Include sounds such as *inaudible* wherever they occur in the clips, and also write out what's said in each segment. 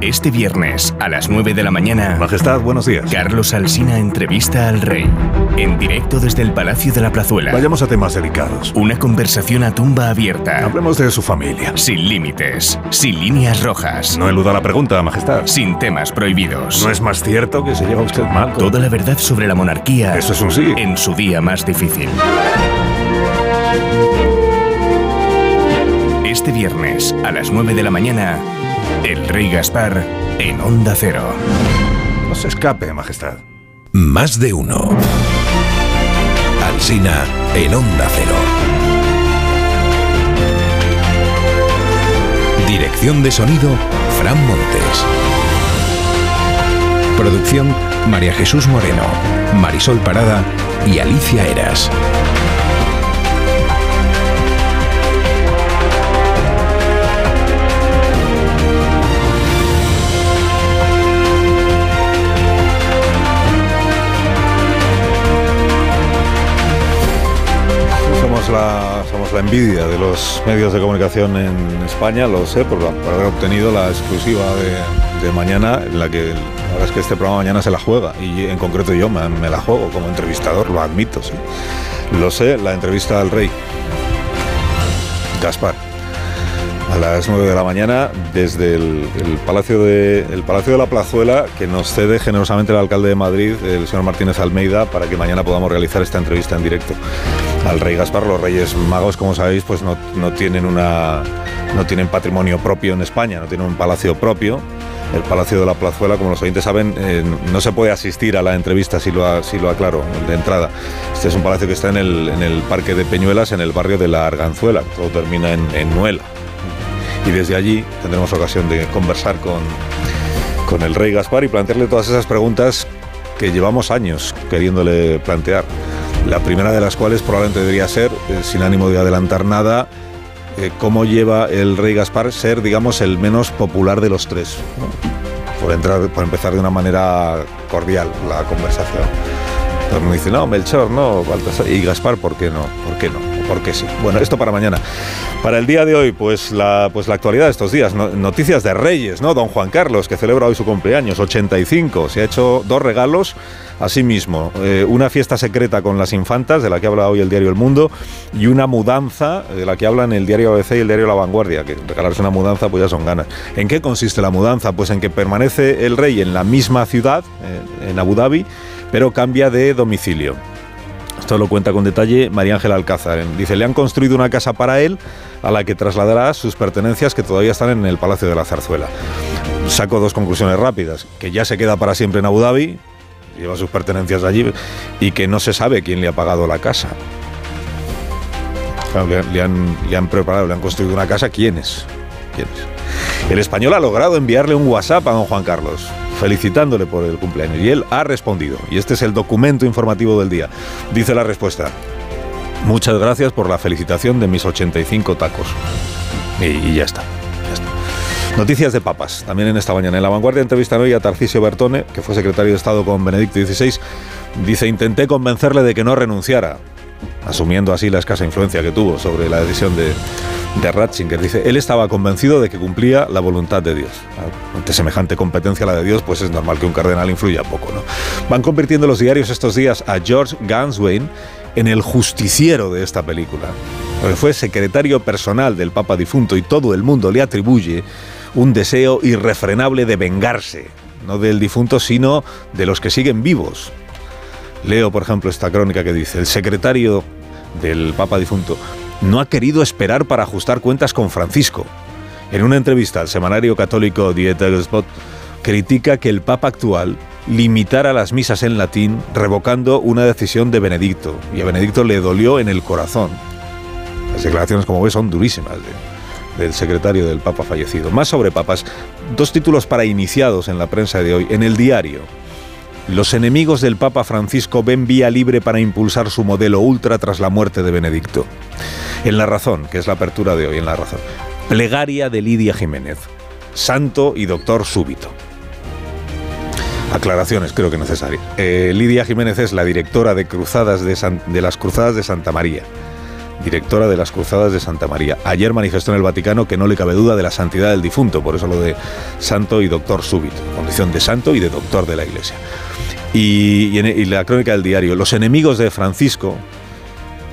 Este viernes a las 9 de la mañana. Majestad, buenos días. Carlos Alsina entrevista al rey. En directo desde el Palacio de la Plazuela. Vayamos a temas delicados. Una conversación a tumba abierta. Hablemos de su familia. Sin límites. Sin líneas rojas. No eluda la pregunta, Majestad. Sin temas prohibidos. ¿No es más cierto que se lleva usted mal? con- Toda la verdad sobre la monarquía. Eso es un sí. En su día más difícil. Este viernes a las 9 de la mañana. El rey Gaspar en Onda Cero. No se escape, Majestad. Más de uno. Alsina en Onda Cero. Dirección de sonido, Fran Montes. Producción, María Jesús Moreno, Marisol Parada y Alicia Eras. Somos la, envidia de los medios de comunicación en España, lo sé, por, haber obtenido la exclusiva de, mañana, en la que la verdad es que este programa mañana se la juega, y en concreto yo me, la juego como entrevistador, lo admito. Lo sé, la entrevista al rey Gaspar. A las 9 de la mañana, desde el Palacio de, el Palacio de la Plazuela, que nos cede generosamente el alcalde de Madrid, el señor Martínez Almeida, para que mañana podamos realizar esta entrevista en directo al rey Gaspar. Los reyes magos, como sabéis, pues no, no tienen una no tienen patrimonio propio en España, no tienen un palacio propio. El Palacio de la Plazuela, como los oyentes saben, eh, no se puede asistir a la entrevista, si lo, si lo aclaro, de entrada. Este es un palacio que está en el, en el Parque de Peñuelas, en el barrio de la Arganzuela. Todo termina en, en Nuela. Y desde allí tendremos ocasión de conversar con, con el rey Gaspar y plantearle todas esas preguntas que llevamos años queriéndole plantear. La primera de las cuales probablemente debería ser, eh, sin ánimo de adelantar nada, eh, cómo lleva el rey Gaspar ser, digamos, el menos popular de los tres. Por, entrar, por empezar de una manera cordial la conversación. Todo el mundo dice, no, Melchor, no, Baltasar. Y Gaspar, ¿por qué no? ¿Por qué no? ¿Por qué sí? Bueno, esto para mañana. Para el día de hoy, pues la, pues la actualidad de estos días. no- noticias de Reyes, ¿no? Don Juan Carlos, que celebra hoy su cumpleaños, 85. Se ha hecho dos regalos a sí mismo. Eh, una fiesta secreta con las infantas, de la que habla hoy el diario El Mundo, y una mudanza, de la que hablan el diario ABC y el diario La Vanguardia. Que regalarse una mudanza, pues ya son ganas. ¿En qué consiste la mudanza? Pues en que permanece el rey en la misma ciudad, eh, en Abu Dhabi, pero cambia de domicilio. Esto lo cuenta con detalle María Ángela Alcázar. Dice, le han construido una casa para él a la que trasladará sus pertenencias que todavía están en el Palacio de la Zarzuela. Saco dos conclusiones rápidas. Que ya se queda para siempre en Abu Dhabi, lleva sus pertenencias allí, y que no se sabe quién le ha pagado la casa. Le han, le han preparado, le han construido una casa. ¿Quiénes? ¿Quiénes? El español ha logrado enviarle un WhatsApp a don Juan Carlos, felicitándole por el cumpleaños. Y él ha respondido. Y este es el documento informativo del día. Dice la respuesta. Muchas gracias por la felicitación de mis 85 tacos. Y, ya está. ya está. Noticias de papas, también en esta mañana. En la vanguardia entrevistan hoy a Tarcisio Bertone, que fue secretario de Estado con Benedicto XVI. Dice, intenté convencerle de que no renunciara, asumiendo así la escasa influencia que tuvo sobre la decisión de, de Ratzinger. Dice, él estaba convencido de que cumplía la voluntad de Dios. Ante semejante competencia a la de Dios, pues es normal que un cardenal influya poco, ¿no? Van convirtiendo los diarios estos días a George Ganswein en el justiciero de esta película. Porque fue secretario personal del Papa difunto y todo el mundo le atribuye un deseo irrefrenable de vengarse, no del difunto, sino de los que siguen vivos. Leo, por ejemplo, esta crónica que dice, el secretario del Papa difunto no ha querido esperar para ajustar cuentas con Francisco. En una entrevista al semanario católico Die Tagesspot, critica que el Papa actual limitara las misas en latín, revocando una decisión de Benedicto. Y a Benedicto le dolió en el corazón. Las declaraciones, como ves, son durísimas de- del secretario del Papa fallecido. Más sobre papas, dos títulos para iniciados en la prensa de hoy. En el diario, los enemigos del Papa Francisco ven vía libre para impulsar su modelo ultra tras la muerte de Benedicto. En La Razón, que es la apertura de hoy, en La Razón. Plegaria de Lidia Jiménez. Santo y doctor súbito. Aclaraciones, creo que necesarias. Eh, Lidia Jiménez es la directora de, cruzadas de, las Cruzadas de Santa María. directora de las Cruzadas de Santa María. Ayer manifestó en el Vaticano que no le cabe duda de la santidad del difunto, por eso lo de santo y doctor súbito, condición de santo y de doctor de la Iglesia. Y, y la crónica del diario, los enemigos de Francisco,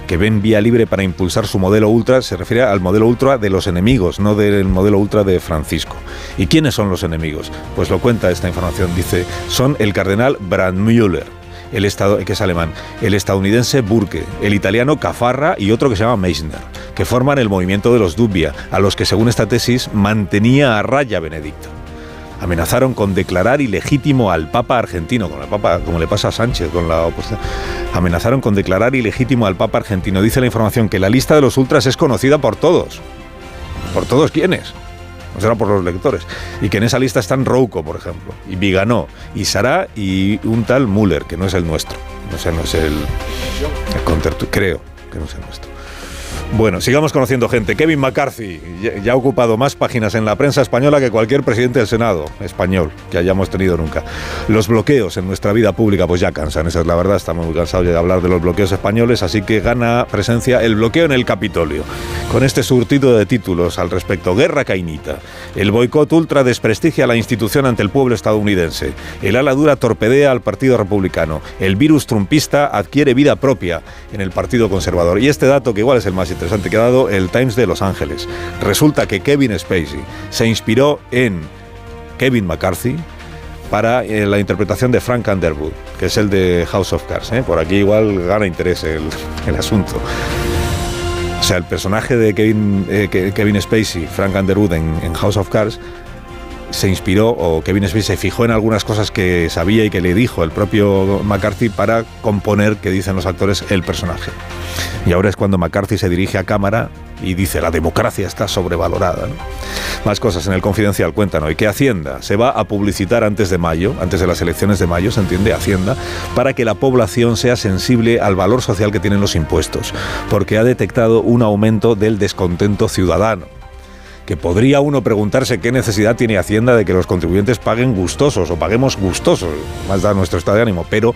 que ven vía libre para impulsar su modelo ultra, se refiere al modelo ultra de los enemigos, no del modelo ultra de Francisco. ¿Y quiénes son los enemigos? Pues lo cuenta esta información, dice, son el cardenal Brandmüller, el estado, que es alemán, el estadounidense Burke, el italiano Cafarra y otro que se llama Meissner, que forman el movimiento de los Dubbia, a los que según esta tesis mantenía a raya Benedicto amenazaron con declarar ilegítimo al Papa argentino, como, el Papa, como le pasa a Sánchez con la oposición. Amenazaron con declarar ilegítimo al Papa argentino. Dice la información que la lista de los ultras es conocida por todos. ¿Por todos quiénes? No será por los lectores. Y que en esa lista están Rouco, por ejemplo, y Viganó, y Sará y un tal Müller, que no es el nuestro. No sé, no es el, el creo que no es el nuestro. Bueno, sigamos conociendo gente. Kevin McCarthy ya ha ocupado más páginas en la prensa española que cualquier presidente del Senado español que hayamos tenido nunca. Los bloqueos en nuestra vida pública pues ya cansan, esa es la verdad, estamos muy cansados de hablar de los bloqueos españoles, así que gana presencia el bloqueo en el Capitolio. Con este surtido de títulos al respecto, Guerra Cainita, el boicot ultra desprestigia a la institución ante el pueblo estadounidense, el ala dura torpedea al Partido Republicano, el virus trumpista adquiere vida propia en el Partido Conservador. Y este dato, que igual es el más interesante que ha el Times de Los Ángeles. Resulta que Kevin Spacey se inspiró en Kevin McCarthy para eh, la interpretación de Frank Underwood, que es el de House of Cards. ¿eh? Por aquí igual gana interés el, *laughs* asunto. O sea, el personaje de Kevin, eh, Kevin Spacey, Frank Underwood en House of Cards, se inspiró o Kevin Smith se fijó en algunas cosas que sabía y que le dijo el propio McCarthy para componer, que dicen los actores, el personaje. Y ahora es cuando McCarthy se dirige a cámara y dice, la democracia está sobrevalorada. Más cosas en el confidencial, cuéntanos. ¿Y qué Hacienda se va a publicitar antes de mayo, antes de las elecciones de mayo, se entiende, Hacienda, para que la población sea sensible al valor social que tienen los impuestos, porque ha detectado un aumento del descontento ciudadano que podría uno preguntarse qué necesidad tiene Hacienda de que los contribuyentes paguen gustosos o paguemos gustosos, más da nuestro estado de ánimo, pero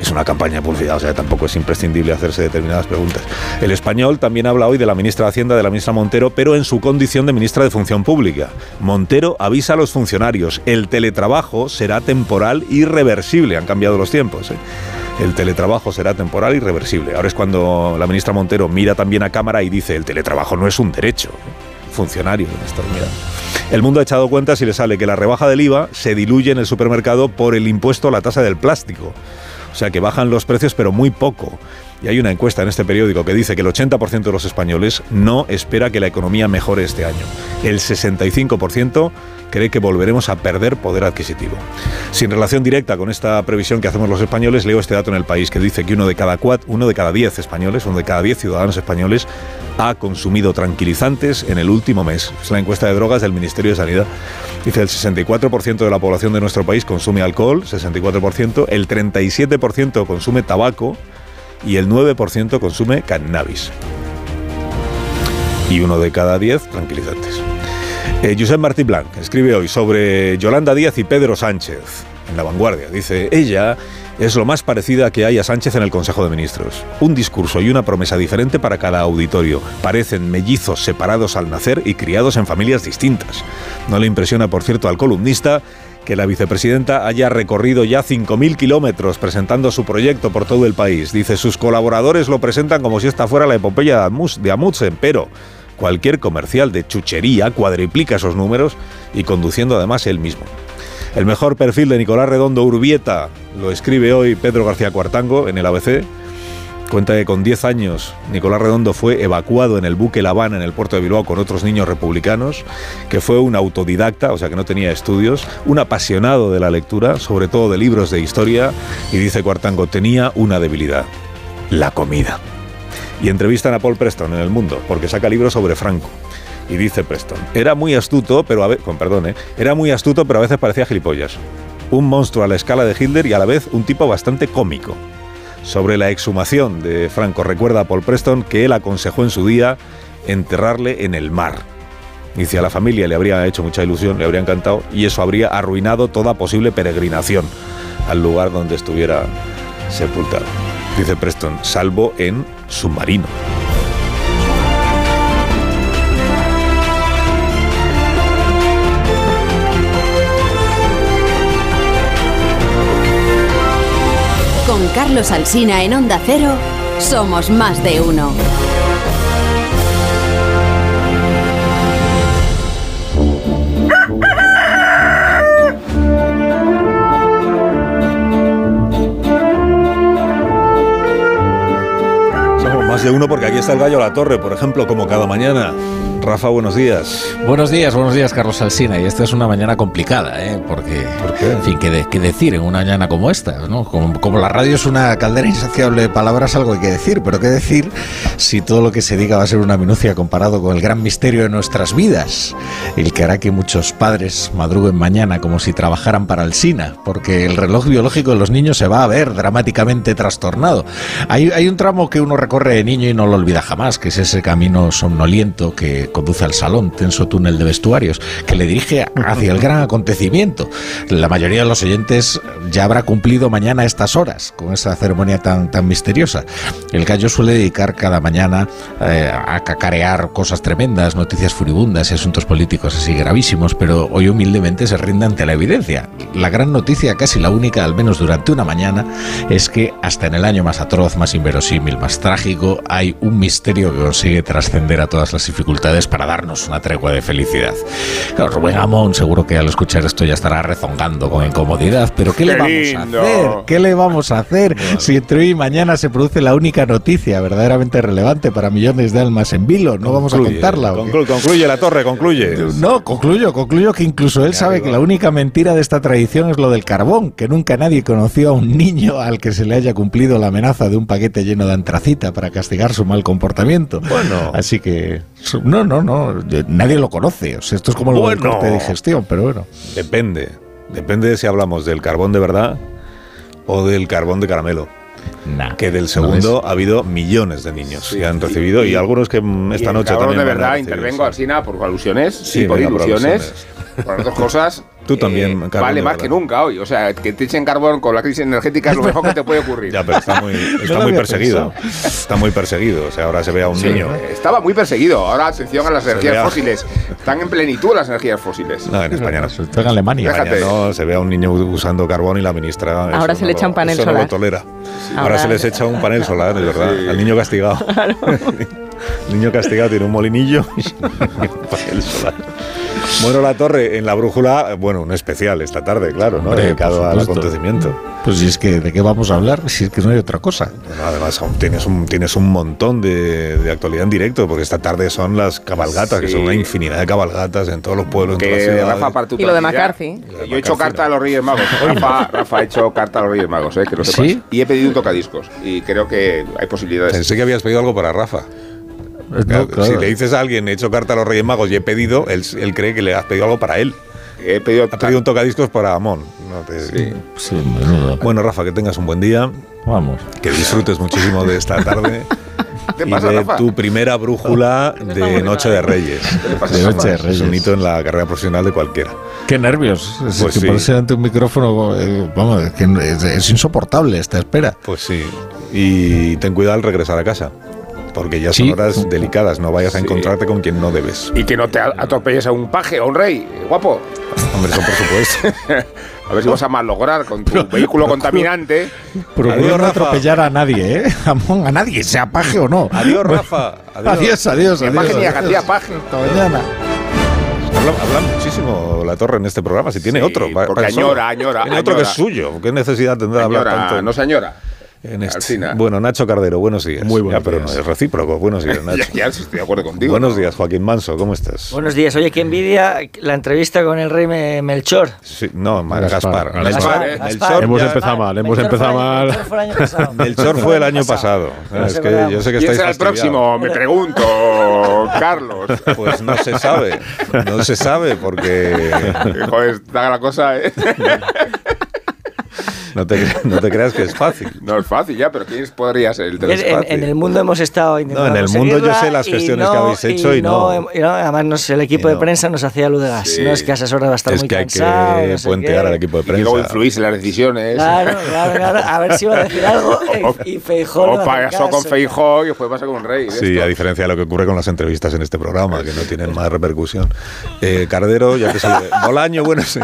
es una campaña de publicidad, o sea, tampoco es imprescindible hacerse determinadas preguntas. El español también habla hoy de la ministra de Hacienda, de la ministra Montero, pero en su condición de ministra de Función Pública. Montero avisa a los funcionarios, el teletrabajo será temporal y reversible, han cambiado los tiempos. ¿eh? El teletrabajo será temporal y reversible. Ahora es cuando la ministra Montero mira también a cámara y dice, el teletrabajo no es un derecho. ¿eh? Funcionarios en El mundo ha echado cuenta si le sale que la rebaja del IVA se diluye en el supermercado por el impuesto a la tasa del plástico. O sea que bajan los precios pero muy poco. Y hay una encuesta en este periódico que dice que el 80% de los españoles no espera que la economía mejore este año. El 65% cree que volveremos a perder poder adquisitivo. Sin relación directa con esta previsión que hacemos los españoles, leo este dato en el país que dice que uno de cada cuatro, uno de cada diez españoles, uno de cada diez ciudadanos españoles ha consumido tranquilizantes en el último mes. Es la encuesta de drogas del Ministerio de Sanidad. Dice el 64% de la población de nuestro país consume alcohol, 64%, el 37% consume tabaco y el 9% consume cannabis. Y uno de cada diez tranquilizantes. Eh, Josep Martí Blanc escribe hoy sobre Yolanda Díaz y Pedro Sánchez en La Vanguardia. Dice, ella es lo más parecida que hay a Sánchez en el Consejo de Ministros. Un discurso y una promesa diferente para cada auditorio. Parecen mellizos separados al nacer y criados en familias distintas. No le impresiona, por cierto, al columnista que la vicepresidenta haya recorrido ya 5.000 kilómetros presentando su proyecto por todo el país. Dice, sus colaboradores lo presentan como si esta fuera la epopeya de Amundsen, pero Cualquier comercial de chuchería cuadriplica esos números y conduciendo además él mismo. El mejor perfil de Nicolás Redondo Urbieta lo escribe hoy Pedro García Cuartango en el ABC. Cuenta que con 10 años Nicolás Redondo fue evacuado en el buque La Habana en el puerto de Bilbao con otros niños republicanos, que fue un autodidacta, o sea que no tenía estudios, un apasionado de la lectura, sobre todo de libros de historia, y dice Cuartango, tenía una debilidad, la comida y entrevistan a Paul Preston en El Mundo, porque saca libros sobre Franco. Y dice Preston, era muy astuto, pero a veces, perdón, ¿eh? era muy astuto, pero a veces parecía gilipollas. Un monstruo a la escala de Hitler y a la vez un tipo bastante cómico. Sobre la exhumación de Franco, recuerda a Paul Preston que él aconsejó en su día enterrarle en el mar. Dice, a la familia le habría hecho mucha ilusión, le habría encantado, y eso habría arruinado toda posible peregrinación al lugar donde estuviera sepultado dice Preston, salvo en submarino. Carlos Alsina en Onda Cero, somos más de uno. Somos más de uno porque aquí está el gallo a la torre, por ejemplo, como cada mañana. Rafa, buenos días. Buenos días, buenos días, Carlos Alsina. Y esta es una mañana complicada, ¿eh? Porque, ¿Por qué? en fin, ¿qué, de- qué decir en una mañana como esta? ¿no? Como, como la radio es una caldera insaciable de palabras, algo hay que decir. Pero ¿qué decir si todo lo que se diga va a ser una minucia comparado con el gran misterio de nuestras vidas? El que hará que muchos padres madruguen mañana como si trabajaran para Alsina, porque el reloj biológico de los niños se va a ver dramáticamente trastornado. Hay, hay un tramo que uno recorre de niño y no lo olvida jamás, que es ese camino somnoliento que conduce al salón, tenso túnel de vestuarios, que le dirige hacia el gran acontecimiento. La mayoría de los oyentes ya habrá cumplido mañana estas horas con esa ceremonia tan, tan misteriosa. El gallo suele dedicar cada mañana eh, a cacarear cosas tremendas, noticias furibundas y asuntos políticos así gravísimos, pero hoy humildemente se rinde ante la evidencia. La gran noticia, casi la única, al menos durante una mañana, es que hasta en el año más atroz, más inverosímil, más trágico, hay un misterio que consigue trascender a todas las dificultades para darnos una tregua de felicidad. Claro, Rubén Amón seguro que al escuchar esto ya estará rezongando con incomodidad, pero ¿qué le ¡Qué vamos lindo! a hacer? ¿Qué le vamos a hacer si entre hoy y mañana se produce la única noticia verdaderamente relevante para millones de almas en vilo? No vamos a Concluye, contarla. conclu- concluye la torre, concluye. No, concluyo, concluyo que incluso él sabe que la única mentira de esta tradición es lo del carbón, que nunca nadie conoció a un niño al que se le haya cumplido la amenaza de un paquete lleno de antracita para castigar su mal comportamiento. Bueno. Así que, su- no, no, no, nadie lo conoce. O sea, esto es como Bueno. corte de digestión, pero bueno. Depende. Depende de si hablamos del carbón de verdad o del carbón de caramelo. Nah, Que del ¿no segundo ha habido millones de niños Sí, que han y- recibido y, y- algunos que Y esta el noche también de verdad, intervengo, sí. Alsina, por alusiones, Sí, sí, por por ilusiones. alusiones. Por las dos cosas. Eh, Tú también, carbón Vale de más que nunca hoy. O sea, que te echen carbón con la crisis energética es lo mejor que te puede ocurrir. Ya, pero está muy, *laughs* está muy perseguido. Está muy perseguido. O sea, ahora se ve a un Sí, niño. eh, estaba muy perseguido. Ahora atención a las Se energías vea. fósiles. Están en plenitud las energías fósiles. No, en España no. Todo en Alemania. España no, se ve a un niño usando carbón y la ministra. Ahora se no le lo- echa un panel eso no solar. lo tolera. Ahora, Ahora- se les echa un panel solar, es verdad. Al niño castigado. El *laughs* niño castigado tiene un molinillo y un *laughs* panel solar. Bueno, la torre en la brújula, bueno, un especial esta tarde, claro, ¿no? Hombre, Dedicado al acontecimiento. Pues si es que, ¿de qué vamos a hablar? Si es que no hay otra cosa. Bueno, además, aún tienes un, tienes un montón de, de actualidad en directo, porque esta tarde son las cabalgatas, que Sí. son una infinidad de cabalgatas en todos los pueblos, en todas las Que. Rafa, para tu Y lo de McCarthy. Yo he hecho carta a los Reyes Magos. *laughs* Rafa, Rafa ha hecho carta a los Reyes Magos, ¿eh? que lo sepas. ¿Sí? Y he pedido un tocadiscos. Y creo que hay posibilidades. Pensé que habías pedido algo para Rafa. No, Claro. Si le dices a alguien, he hecho carta a los Reyes Magos y he pedido, él, él cree que le has pedido algo para él. He pedido, Ha pedido un tocadiscos para Amón. No te- Sí. Sí, menudo. Bueno, Rafa, que tengas un buen día, Vamos. que disfrutes muchísimo de esta tarde *laughs* ¿Qué y pasa, de Rafa? tu primera brújula de Noche de Reyes. ¿Qué le pasa, De? Noche de Es Reyes. un hito en la carrera profesional de cualquiera. Qué nervios. Es Pues que sí. ponerse ante un micrófono, eh, vamos, es, que es, es insoportable esta espera. Pues sí. Y ten cuidado al regresar a casa. Porque ya son Sí. horas delicadas. No vayas a Sí. encontrarte con quien no debes. Y que no te atropelles a un paje o a un rey, guapo. Hombre, eso por supuesto. *laughs* A ver si vas a malograr con tu vehículo contaminante. Procura Adiós, no Rafa. atropellar a nadie, ¿eh? *laughs* Amón, a nadie, sea paje o no. Adiós, Rafa. *laughs* Adiós. Adiós, adiós, a adiós. paje ni a adiós. García Paje. Hasta mañana. Habla, habla muchísimo la torre en este programa. Si tiene Sí, otro. porque añora, añora, Tiene otro que añora. es suyo. ¿Qué necesidad tendrá de hablar tanto? no señora. En este? Bueno, Nacho Cardero, buenos días. Muy buenos Ya, pero días. no es recíproco. Buenos días, *laughs* Ya, Nacho. ya estoy de acuerdo contigo. Buenos ¿no? días, Joaquín Manso. ¿Cómo estás? Buenos días. Oye, qué envidia la entrevista con el rey Me- Melchor. Sí, no, Ma- Gaspar. Gaspar. Gaspar, Melchor-. Melchor Hemos ya- empezado mal, hemos Melchor empezado fue el año- mal. Melchor fue el año pasado. *laughs* Melchor fue el año pasado. No Es que yo sé que ¿Quién estáis será el próximo? Me pregunto, *laughs* Carlos. Pues no se sabe, no se sabe porque Joder, está la cosa, ¿eh? No te, no te creas que es fácil. *laughs* No es fácil ya, pero ¿quién podría ser el teléfono? en- el mundo hemos estado intentando No, en el mundo yo sé las y gestiones que habéis hecho y no. y no, Además, no sé, el equipo Y de no. prensa nos hacía luz de gas. Sí. No es que asesor va a estar Es muy que hay que puentear al equipo de Y que luego prensa. influís en las decisiones. Claro, claro, claro. A ver si va a decir algo *laughs* O- y, y Feijóo. le O a pasó con. Feijó y después pasa con un rey. Sí, esto. a diferencia de lo que ocurre con las entrevistas en este programa, que no tienen más repercusión. Eh, Cardero, ya te salude. Bolaño, bueno, sí.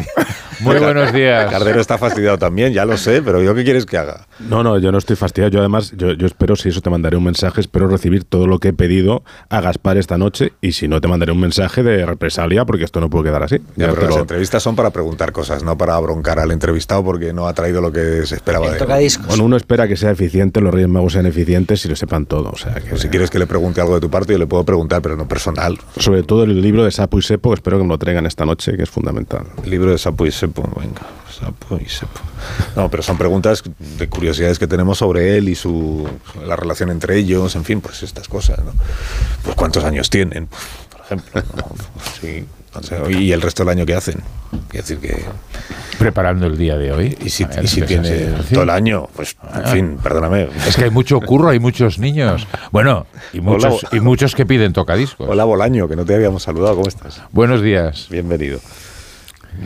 Muy buenos días. Cardero está fastidiado también, ya lo sé, pero ¿yo qué quieres que haga? No, no, yo no estoy fastidiado. Yo además, yo, yo espero, si eso te mandaré un mensaje, espero recibir todo lo que he pedido a Gaspar esta noche y si no te mandaré un mensaje de represalia porque esto no puede quedar así. Ya, Ya pero las entrevistas son para preguntar cosas, no para broncar al entrevistado porque no ha traído lo que se esperaba El de él. tocadiscos. Bueno, uno espera que sea eficiente, los Reyes Magos sean eficientes y lo sepan todo. O sea, que Pues si quieres que le pregunte algo de tu parte, yo le puedo preguntar, pero no personal. Sobre todo el libro de Sapo y Sepo, espero que me lo traigan esta noche, que es fundamental. El libro de Sapo y Sepo, venga. No, pero son preguntas de curiosidades que tenemos sobre él y su la relación entre ellos, en fin, pues estas cosas, ¿no? Pues cuántos años tienen, por ejemplo, ¿no? Sí, sé, y el resto del año que hacen. Quiero decir que Preparando el día de hoy. y si, ver, y tiene todo el año, pues en fin, perdóname. Es que hay mucho curro, hay muchos niños. Bueno, y muchos, Hola. y muchos que piden tocadiscos. Hola Bolaño, que no te habíamos saludado, ¿cómo estás? Buenos días. Bienvenido.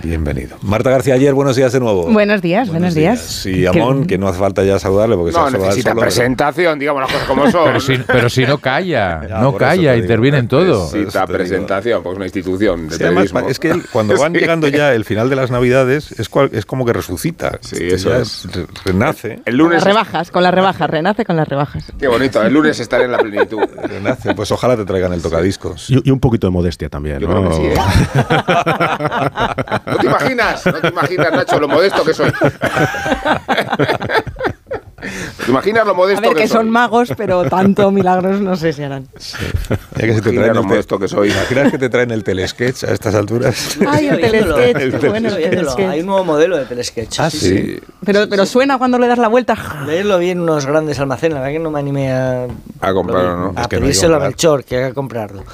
Bienvenido. Marta García ayer, buenos días de nuevo. Buenos días, buenos días. Y Amón, que no hace falta ya saludarle porque se va No a saludar necesita solo, pero- presentación, digamos las cosas como son. Pero si, pero si no calla, *laughs* Ya, no calla, interviene en todo. Necesita presentación, pues una institución de Sí, además, es que cuando *laughs* van Sí. llegando ya el final de las Navidades, es, cual- es como que resucita. Sí, Este eso es. re- Renace. El Con lunes. las rebajas, con las rebajas, renace con las rebajas. Qué bonito, el lunes estaré en la plenitud. Renace. Pues ojalá te traigan el tocadiscos. Y, y un poquito de modestia también. Yo ¿no? creo que sí, ¿eh? *laughs* No te imaginas, no te imaginas, Nacho, lo modesto que soy. ¿Te imaginas lo A modesto ver, que, que soy? son magos, pero tanto milagros no sé si harán. Ya que si te traen lo modesto que soy. ¿Imaginas que te traen el telesketch a estas alturas? Ay, el *laughs* telesketch, El qué bueno el telesketch. Hay un nuevo modelo de telesketch. Ah, sí. Pero, pero suena cuando le das la vuelta. Leerlo bien en unos grandes almacenes, la verdad que no me animé a, A comprarlo, ¿no? a Es que no pedírselo a comprar. Melchor, que haga comprarlo.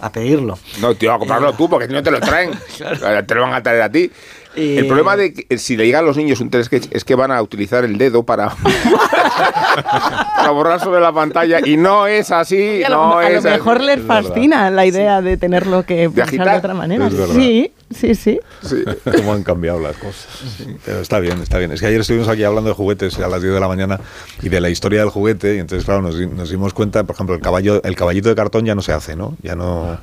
A pedirlo. No, tío, a comprarlo tú, porque si no te lo traen. *laughs* Te lo van a traer a ti. El problema de que, si le llega a los niños un telesketch es que van a utilizar el dedo para, *laughs* para borrar sobre la pantalla y no es así. Y a lo, no a lo es así. mejor les fascina la idea de tenerlo que pensar agitar. de otra manera. Sí, sí, sí. Sí. *laughs* Cómo han cambiado las cosas. Pero está bien, está bien. Es que ayer estuvimos aquí hablando de juguetes a las 10 de la mañana y de la historia del juguete. Y entonces, claro, nos, di- nos dimos cuenta, por ejemplo, el caballo, el caballito de cartón ya no se hace, ¿no? Ya no.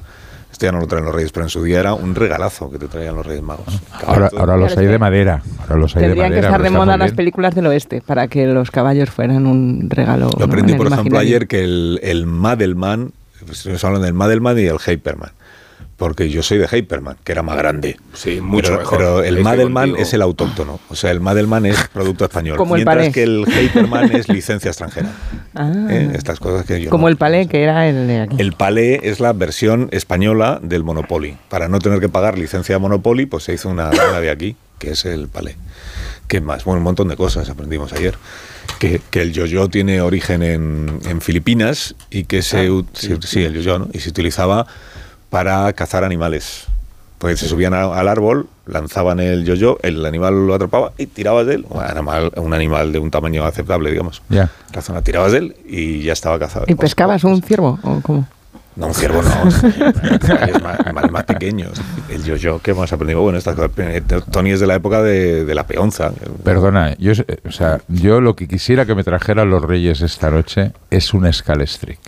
Esto ya no lo traen los Reyes, pero en su día era un regalazo que te traían los Reyes Magos. Ahora, ahora los hay de madera. Ahora los hay de Tendrían que madera. estar de moda las películas del oeste para que los caballos fueran un regalo. Yo ¿no? aprendí, en el por ejemplo, imaginario. ayer que el, el Madelman, pues, estamos hablando del Madelman y el Hyperman. Porque yo soy de Hyperman, que era más grande. Sí, mucho pero, mejor. Pero el Madelman contigo. es el autóctono. O sea, el Madelman es producto español. *laughs* Como el mientras palé. que el Hyperman es licencia extranjera. *laughs* Ah. ¿Eh? Estas cosas que yo Como no- el palé, que era el de aquí. El palé es la versión española del Monopoly. Para no tener que pagar licencia de Monopoly, pues se hizo una, una de aquí, que es el palé. ¿Qué más? Bueno, un montón de cosas aprendimos ayer. Que, que el yo-yo tiene origen en, en Filipinas y que se... sí, sí, el yo-yo, ¿no? Y se utilizaba para cazar animales. Pues se subían a- al árbol, lanzaban el yo-yo, el animal lo atrapaba y tirabas de él. Un animal, un animal de un tamaño aceptable, digamos. Ya. La zona tirabas de él y ya estaba cazado. ¿Y pescabas un ciervo? ¿O cómo? No, un ciervo no. Animales más, más pequeños. El yo-yo, ¿qué hemos aprendido? Bueno, estas cosas. eh, Tony es de la época de, de la peonza. Perdona, yo, eh, o sea, yo lo que quisiera que me trajeran los reyes esta noche es un Scalestrick.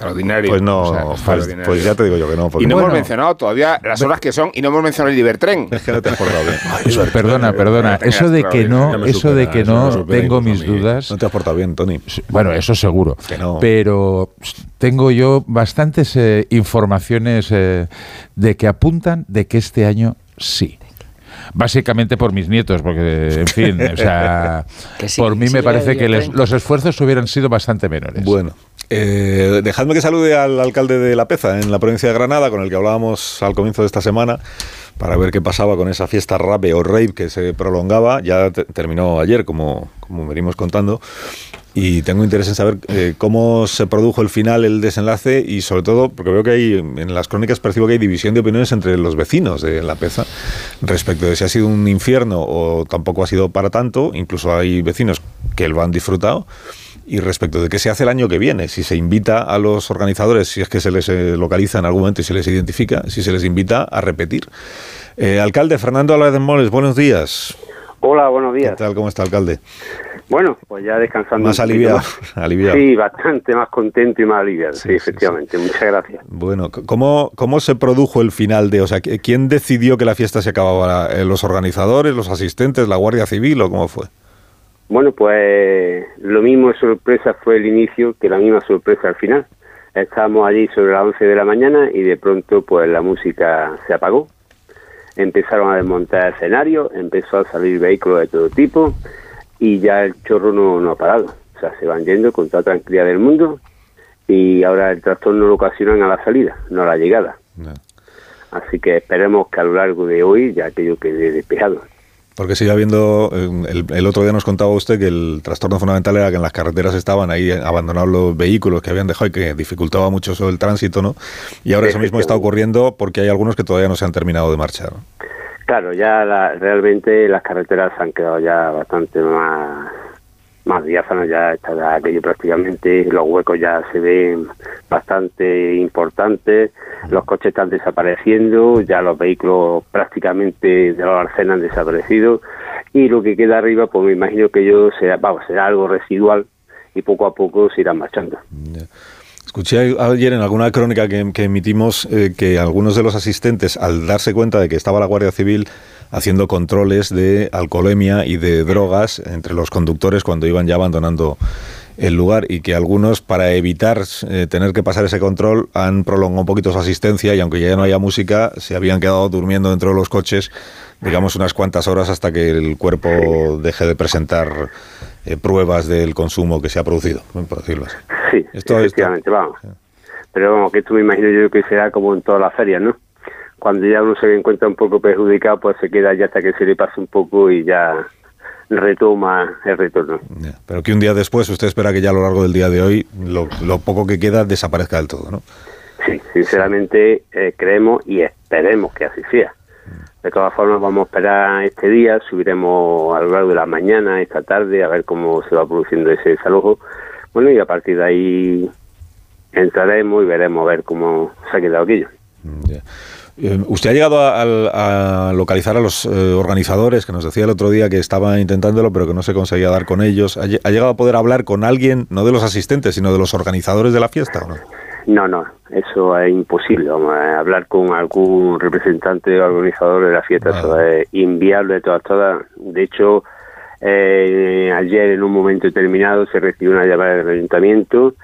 Extraordinario. Pues no, O sea, pues, extraordinario. pues ya te digo yo que no. porque- Y no Bueno. hemos mencionado todavía las horas que son y no hemos mencionado el Ibertren. Es que no te has portado bien. *laughs* Perdona, perdona. Eso de que no, eso de que no tengo mis dudas. No te has portado bien, Tony. Bueno, eso seguro. Que no. Pero tengo yo bastantes eh, informaciones eh, de que apuntan de que este año sí. Básicamente por mis nietos, porque, en fin, o sea, *laughs* sí, por mí sí, me parece que les- los esfuerzos hubieran sido bastante menores. Bueno, eh, dejadme que salude al alcalde de La Peza, en la provincia de Granada, con el que hablábamos al comienzo de esta semana, para ver qué pasaba con esa fiesta rave o rave que se prolongaba. Ya te- terminó ayer, como, como venimos contando. Y tengo interés en saber eh, cómo se produjo el final, el desenlace y sobre todo, porque veo que hay, en las crónicas percibo que hay división de opiniones entre los vecinos de La Peza respecto de si ha sido un infierno o tampoco ha sido para tanto. Incluso hay vecinos que lo han disfrutado. Y respecto de qué se hace el año que viene, si se invita a los organizadores, si es que se les eh, localiza en algún momento y se les identifica, si se les invita a repetir. Eh, alcalde Fernando Álvarez de Moles, buenos días. Hola, buenos ¿Qué días. tal? ¿Cómo está, alcalde? Bueno, pues ya descansando. Más aliviado. más. *laughs* aliviado. Sí, bastante más contento y más aliviado. Sí, Sí, sí, efectivamente. Muchas gracias. Bueno, ¿cómo, ¿cómo se produjo el final de, o sea, qui- quién decidió que la fiesta se acababa? Eh, ¿Los organizadores, los asistentes, la Guardia Civil o cómo fue? Bueno, pues lo mismo sorpresa fue el inicio que la misma sorpresa al final. Estábamos allí sobre las 11 de la mañana y de pronto pues la música se apagó. Empezaron a desmontar escenarios, empezó a salir vehículos de todo tipo y ya el chorro no, no ha parado. O sea, se van yendo con toda tranquilidad del mundo y ahora el trastorno lo ocasionan a la salida, no a la llegada. Así que esperemos que a lo largo de hoy ya aquello quede despejado. Porque sigue habiendo, eh, el, el otro día nos contaba usted que el trastorno fundamental era que en las carreteras estaban ahí abandonados los vehículos que habían dejado y que dificultaba mucho eso el tránsito, ¿no? Y ahora eso mismo está ocurriendo porque hay algunos que todavía no se han terminado de marchar. Claro, ya la- realmente las carreteras han quedado ya bastante más más diáfanas, ya está aquello prácticamente, los huecos ya se ven bastante importantes, los coches están desapareciendo, ya los vehículos prácticamente de los arcenas han desaparecido y lo que queda arriba pues me imagino que yo será, vamos, será algo residual y poco a poco se irán marchando. Escuché ayer en alguna crónica que, que emitimos eh, que algunos de los asistentes, al darse cuenta de que estaba la Guardia Civil haciendo controles de alcoholemia y de drogas entre los conductores cuando iban ya abandonando el lugar y que algunos para evitar eh, tener que pasar ese control han prolongado un poquito su asistencia y aunque ya no haya música se habían quedado durmiendo dentro de los coches digamos unas cuantas horas hasta que el cuerpo deje de presentar eh, pruebas del consumo que se ha producido, por decirlo así. Sí, Esto- efectivamente, vamos. Pero vamos, que esto me imagino yo que será como en todas las ferias, ¿no? Cuando ya uno se encuentra un poco perjudicado, pues se queda ya hasta que se le pase un poco y ya retoma el retorno. Pero que un día después usted espera que ya a lo largo del día de hoy lo, lo poco que queda desaparezca del todo, ¿no? Sí, sinceramente eh, creemos y esperemos que así sea. De todas formas, vamos a esperar este día, subiremos a lo largo de la mañana, esta tarde, a ver cómo se va produciendo ese desalojo. Bueno, y a partir de ahí entraremos y veremos a ver cómo se ha quedado aquello. ¿Usted ha llegado a, a localizar a los eh, organizadores, que nos decía el otro día que estaba intentándolo, pero que no se conseguía dar con ellos? ¿Ha, lle- ha llegado a poder hablar con alguien, no de los asistentes, sino de los organizadores de la fiesta o no? No, no, eso es imposible. Vamos a hablar con algún representante o organizador de la fiesta, eso es inviable de todas, todas. De hecho, eh, ayer en un momento determinado se recibió una llamada del ayuntamiento,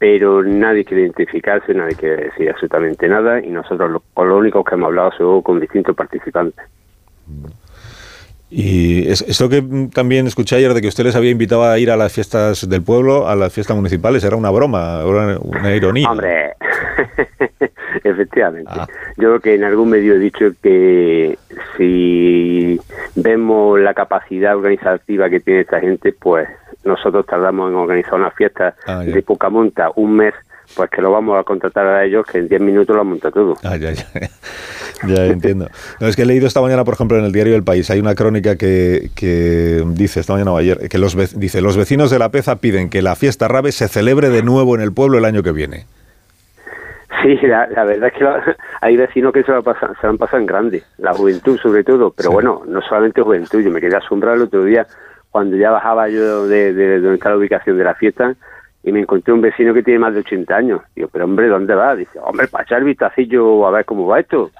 pero nadie quiere identificarse, nadie quiere decir absolutamente nada y nosotros lo, con lo único que hemos hablado son con distintos participantes. Y es- esto que también escuché ayer de que usted les había invitado a ir a las fiestas del pueblo, a las fiestas municipales, era una broma, era una ironía. Hombre, *laughs* efectivamente. Yo creo que en algún medio he dicho que si vemos la capacidad organizativa que tiene esta gente, pues nosotros tardamos en organizar una fiesta Ah, de poca monta un mes, pues que lo vamos a contratar a ellos que en 10 minutos lo monta todo. Ah, ya, ya. *laughs* Ya entiendo. No, es que he leído esta mañana, por ejemplo, en el diario El País, hay una crónica que, que dice, esta mañana o ayer, que los, dice, los vecinos de La Peza piden que la fiesta rave se celebre de nuevo en el pueblo el año que viene. Sí, la, la verdad es que la- *laughs* hay vecinos que se, lo pasan, se lo han pasado en grande, la juventud sobre todo, pero bueno, no solamente juventud, yo me quedé asombrado el otro día cuando ya bajaba yo de, de donde está la ubicación de la fiesta y me encontré un vecino que tiene más de 80 años. Digo, pero hombre, ¿dónde va? Dice, hombre, para echar vistacillo a ver cómo va esto.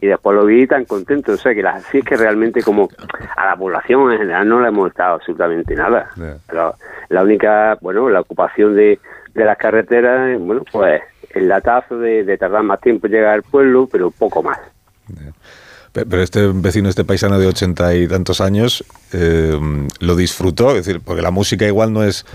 Y después lo vi tan contento, o sea que la, así es que realmente como a la población en general no le hemos estado absolutamente nada. Pero la única, bueno, la ocupación de, de las carreteras, bueno, pues el latazo de, de tardar más tiempo en llegar al pueblo, pero poco más. Pe- Pero este vecino, este paisano de ochenta y tantos años, eh, lo disfrutó, es decir, porque la música igual no es...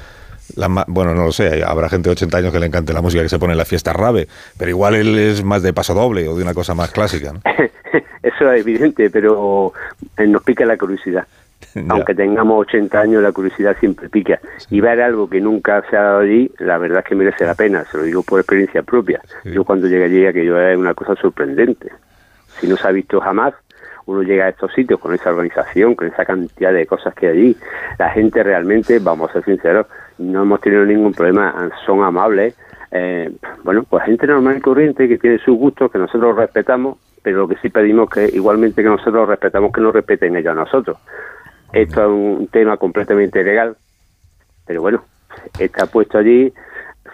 La ma- bueno, no lo sé, habrá gente de 80 años que le encante la música que se pone en la fiesta rave, pero igual él es más de paso doble o de una cosa más clásica. ¿no? *laughs* Eso es evidente, pero eh, nos pica la curiosidad. *laughs* Aunque tengamos 80 años, la curiosidad siempre pica. Y ver algo que nunca se ha dado allí, la verdad es que merece la pena. Se lo digo por experiencia propia. Yo cuando llegué allí, aquello es una cosa sorprendente. Si no se ha visto jamás, uno llega a estos sitios con esa organización, con esa cantidad de cosas que hay allí. La gente realmente, vamos a ser sinceros, no hemos tenido ningún problema. Son amables. Eh, bueno, pues gente normal y corriente que tiene sus gustos, que nosotros respetamos, pero lo que sí pedimos que igualmente que nosotros respetamos, que nos respeten ellos a nosotros. Esto es un tema completamente legal, pero bueno, está puesto allí,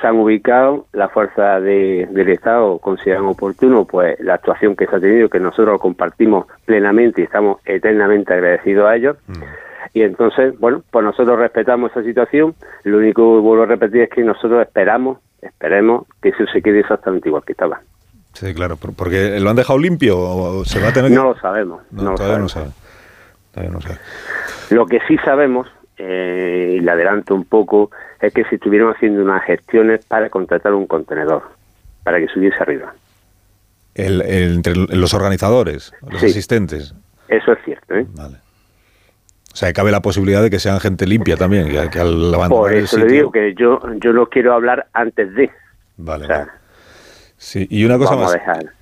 se han ubicado, las fuerzas de- del Estado consideran oportuno pues la actuación que se ha tenido, que nosotros compartimos plenamente y estamos eternamente agradecidos a ellos. Y entonces, bueno, pues nosotros respetamos esa situación. Lo único que vuelvo a repetir es que nosotros esperamos, esperemos que eso se quede exactamente igual que estaba. Sí, claro, por- porque lo han dejado limpio o se va a tener que... No lo sabemos. No, no lo todavía no sabemos. sabe. Todavía no sabe. Lo que sí sabemos, eh, y le adelanto un poco, es que se estuvieron haciendo unas gestiones para contratar un contenedor, para que subiese arriba. El- el- entre los organizadores, los Sí. asistentes. Eso es cierto, ¿eh? O sea, cabe la posibilidad de que sean gente limpia también, que, que al Por eso le digo que yo, yo no quiero hablar antes de. Vale, O sea, vale. Sí, y una cosa más.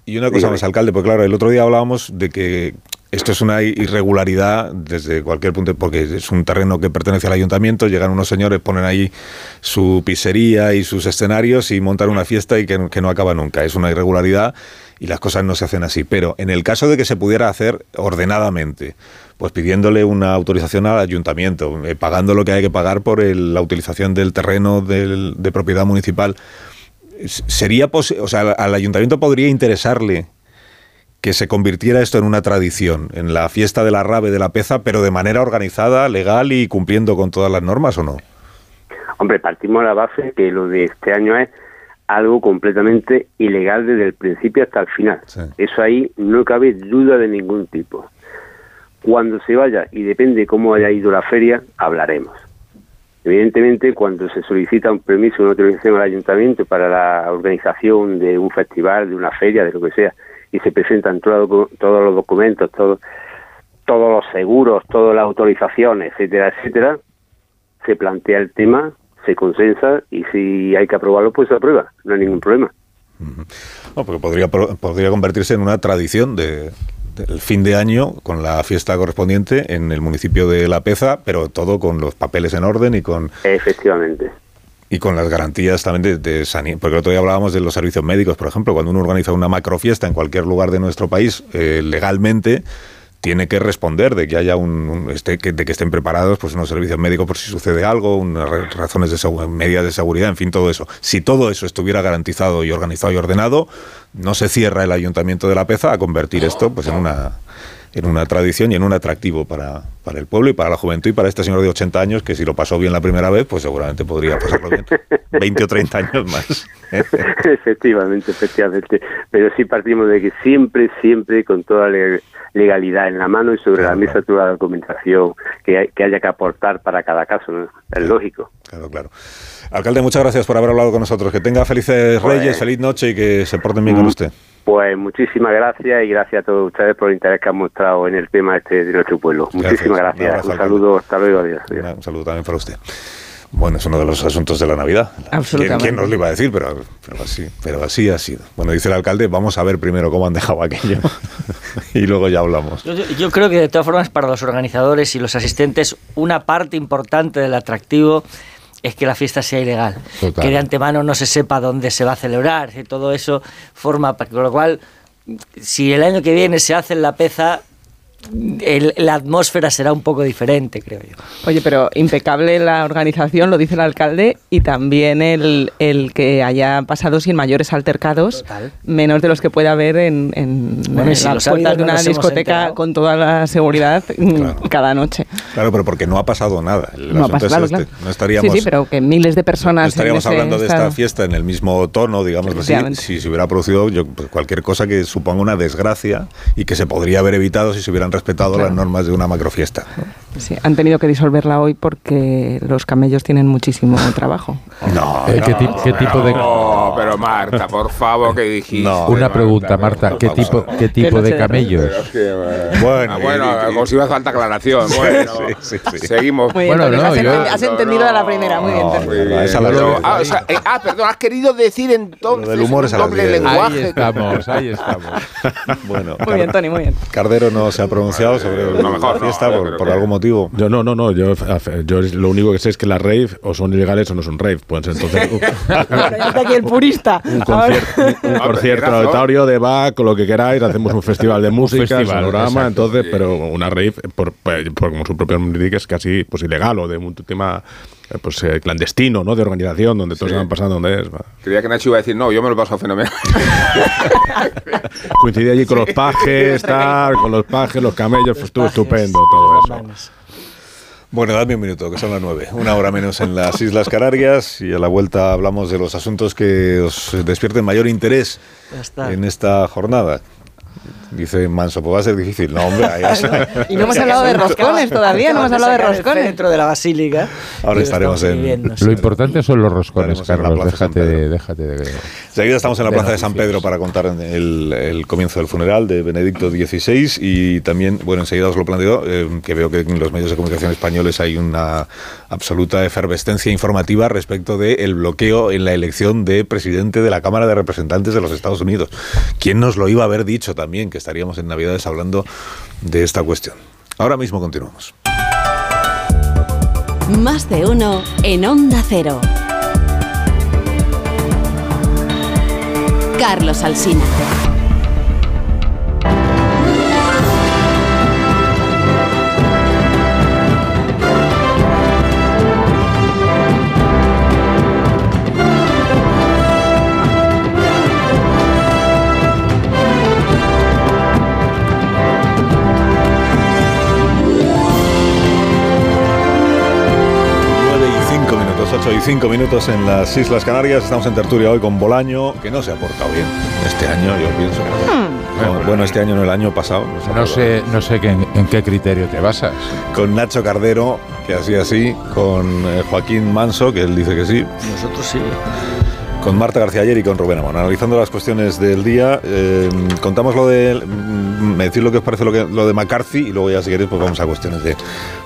Y una cosa Dígame. más, alcalde, porque claro, el otro día hablábamos de que esto es una irregularidad desde cualquier punto, porque es un terreno que pertenece al ayuntamiento, llegan unos señores, ponen ahí su pizzería y sus escenarios y montan una fiesta y que, que no acaba nunca. Es una irregularidad y las cosas no se hacen así. Pero en el caso de que se pudiera hacer ordenadamente, pues pidiéndole una autorización al ayuntamiento, eh, pagando lo que hay que pagar por el- la utilización del terreno del- de propiedad municipal, sería o sea, al- al ayuntamiento podría interesarle que se convirtiera esto en una tradición, en la fiesta de la rave de la peza, pero de manera organizada, legal y cumpliendo con todas las normas o no? Hombre, partimos de la base que lo de este año es algo completamente ilegal desde el principio hasta el final. Eso ahí no cabe duda de ningún tipo. Cuando se vaya, y depende cómo haya ido la feria, hablaremos. Evidentemente, cuando se solicita un permiso, una autorización al ayuntamiento para la organización de un festival, de una feria, de lo que sea, y se presentan todo- todos los documentos, todo- todos los seguros, todas las autorizaciones, etcétera, etcétera, se plantea el tema, se consensa y si hay que aprobarlo, pues se aprueba, no hay ningún problema. No, porque podría, podría convertirse en una tradición de, del fin de año con la fiesta correspondiente en el municipio de La Peza, pero todo con los papeles en orden y con, Efectivamente. y con las garantías también de, de sanidad. Porque el otro día hablábamos de los servicios médicos, por ejemplo, cuando uno organiza una macrofiesta en cualquier lugar de nuestro país, eh, legalmente tiene que responder de que haya un, un- este, que, de que estén preparados pues unos servicios médicos por si sucede algo, unas ra- razones de medidas de seguridad, en fin, todo eso. Si todo eso estuviera garantizado y organizado y ordenado, no se cierra el ayuntamiento de La Peza a convertir esto pues en una en una tradición y en un atractivo para, para el pueblo y para la juventud y para este señor de 80 años que si lo pasó bien la primera vez, pues seguramente podría pasarlo bien *laughs* 20 o 30 años más. efectivamente, efectivamente. Pero sí partimos de que siempre, siempre con toda le- legalidad en la mano y sobre la mesa toda la documentación que, hay- que haya que aportar para cada caso, ¿no? Es lógico. Claro, claro. Alcalde, muchas gracias por haber hablado con nosotros. Que tenga felices Pues- reyes, feliz noche y que se porten bien con Mm. usted. Pues muchísimas gracias y gracias a todos ustedes por el interés que han mostrado en el tema este de nuestro pueblo. Muchísimas Un gracias. abrazo, Un, alcalde. saludo, hasta luego, adiós. adiós. Un saludo también para usted. Bueno, es uno de los asuntos de la Navidad. Absolutamente. ¿Quién, quién nos lo iba a decir? Pero, pero así, pero así ha sido. Bueno, dice el alcalde, vamos a ver primero cómo han dejado aquello *laughs* y luego ya hablamos. Yo, yo creo que de todas formas para los organizadores y los asistentes una parte importante del atractivo es que la fiesta sea ilegal, Total. que de antemano no se sepa dónde se va a celebrar, y todo eso forma, con lo cual si el año que viene se hace en la peza, el- la atmósfera será un poco diferente, creo yo. Oye, pero impecable la organización, lo dice el alcalde, y también el, el que haya pasado sin mayores altercados, menos de los que puede haber en, en Bueno, y si las puertas de no una discoteca con toda la seguridad mm, cada noche. Claro, pero porque no ha pasado nada. El No ha pasado, este. claro. No estaríamos, Sí, sí, pero que miles de personas no estaríamos en hablando de esta estado. fiesta en el mismo tono, digamos así, si se hubiera producido yo, pues, cualquier cosa que suponga una desgracia y que se podría haber evitado si se hubieran respetado Claro. las normas de una macrofiesta. Sí, han tenido que disolverla hoy porque los camellos tienen muchísimo *laughs* trabajo. No, Eh, ¿qué, ti- qué tipo de No, pero Marta, por favor, ¿qué dijiste? Una pregunta, Marta, ¿qué tipo, qué tipo de camellos? Bueno, Ah, bueno, como si iba falta aclaración. *laughs* Bueno, seguimos. Muy bien, Bueno, no, has, yo- has entendido a la primera, muy bien. Muy bien, esa pero- ah, o sea, eh, ah, perdón, has querido decir entonces Lo del humor es a doble lenguaje. Ahí estamos, ahí estamos. *laughs* Bueno, Muy bien, Tony, muy bien. Cardero no se ha pronunciado sobre No, mejor la fiesta por, creo por que- algún motivo. Yo no, no, no. Yo, yo lo único que sé es que las rave o son ilegales o no son rave. Pueden ser entonces un, *laughs* está aquí el *laughs* purista. un concierto, un, un concierto auditorio de Bach, lo que queráis. Hacemos un festival de música, festival, sonorama. exacto. Entonces, pero una rave, por, por- por como su propio nombre es casi pues ilegal o de un tema eh, pues eh, clandestino, ¿no? De organización, donde todos Sí. se van pasando donde es. va. Creía que Nacho iba a decir, no, yo me lo paso fenomenal. *laughs* Coincidí allí con los pajes, tal, con los pajes, los camellos, pues estuvo estupendo todo eso. Bueno, dame un minuto, que son las nueve. Una hora menos en las Islas Canarias y a la vuelta hablamos de los asuntos que os despierten mayor interés en esta jornada. Dice Manso, pues va a ser difícil. No, hombre, ahí. *laughs* Y no hemos hablado de roscones todavía, no hemos hablado de roscones. Dentro de la basílica. Ahora estaremos en-. Lo importante son los roscones, Carlos. Déjate de, déjate de. Enseguida estamos en la de Plaza de San. Pedro para contar el, el comienzo del funeral de Benedicto XVI y también, bueno, enseguida os lo planteo, eh, que veo que en los medios de comunicación españoles hay una absoluta efervescencia informativa respecto del bloqueo en la elección de presidente de la Cámara de Representantes de los Estados Unidos. ¿Quién nos lo iba a haber dicho también que estaríamos en Navidades hablando de esta cuestión? Ahora mismo continuamos. Más de uno en Onda Cero. Carlos Alsina. 25 minutos en las Islas Canarias. Estamos en tertulia hoy con Bolaño, que no se ha portado bien este año, yo pienso. Hmm. Bueno, este año no, el año pasado. No, sé, no sé que en, qué criterio te basas. Con Nacho Cardero, que así así, con eh, Joaquín Manso, que él dice que sí. Nosotros sí con Marta García ayer y con Rubén Amón. Analizando las cuestiones del día, eh, contamos lo de, mm, me decís lo que os parece lo, lo de McCarthy y luego ya si queréis pues vamos a cuestiones de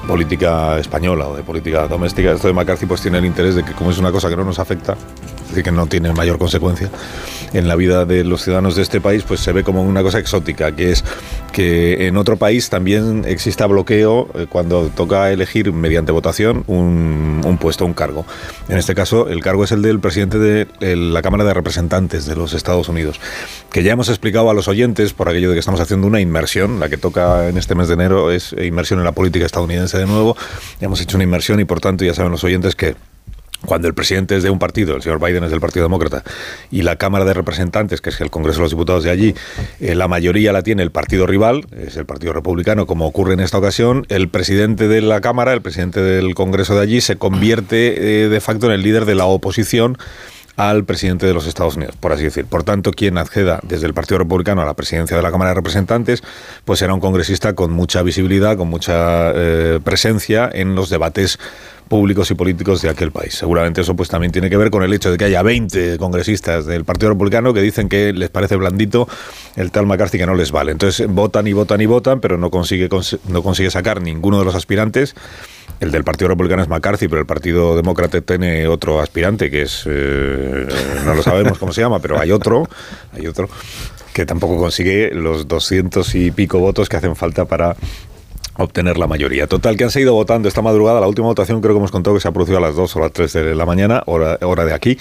política española o de política doméstica. Esto de McCarthy pues tiene el interés de que como es una cosa que no nos afecta, es decir, que no tiene mayor consecuencia en la vida de los ciudadanos de este país, pues se ve como una cosa exótica, que es que en otro país también exista bloqueo eh, cuando toca elegir mediante votación un, un puesto, un cargo. En este caso, el cargo es el del presidente de la Cámara de Representantes de los Estados Unidos, que ya hemos explicado a los oyentes, por aquello de que estamos haciendo una inmersión, la que toca en este mes de enero es inmersión en la política estadounidense de nuevo, ya hemos hecho una inmersión y por tanto ya saben los oyentes que cuando el presidente es de un partido, el señor Biden es del Partido Demócrata, y la Cámara de Representantes, que es el Congreso de los Diputados de allí, eh, la mayoría la tiene el partido rival, es el Partido Republicano, como ocurre en esta ocasión, el presidente de la Cámara, el presidente del Congreso de allí, se convierte eh, de facto en el líder de la oposición al presidente de los Estados Unidos, por así decir. Por tanto, quien acceda desde el Partido Republicano a la presidencia de la Cámara de Representantes, pues será un congresista con mucha visibilidad, con mucha eh, presencia en los debates públicos y políticos de aquel país. Seguramente eso pues también tiene que ver con el hecho de que haya 20 congresistas del Partido Republicano que dicen que les parece blandito el tal McCarthy que no les vale. Entonces votan y votan y votan, pero no consigue cons- no consigue sacar ninguno de los aspirantes. El del Partido Republicano es McCarthy, pero el Partido Demócrata tiene otro aspirante que es eh, no lo sabemos cómo se llama, pero hay otro, hay otro que tampoco consigue los 200 y pico votos que hacen falta para obtener la mayoría. Total, que han seguido votando esta madrugada. La última votación creo que hemos contado que se ha producido a las 2 o las 3 de la mañana, hora, hora de aquí,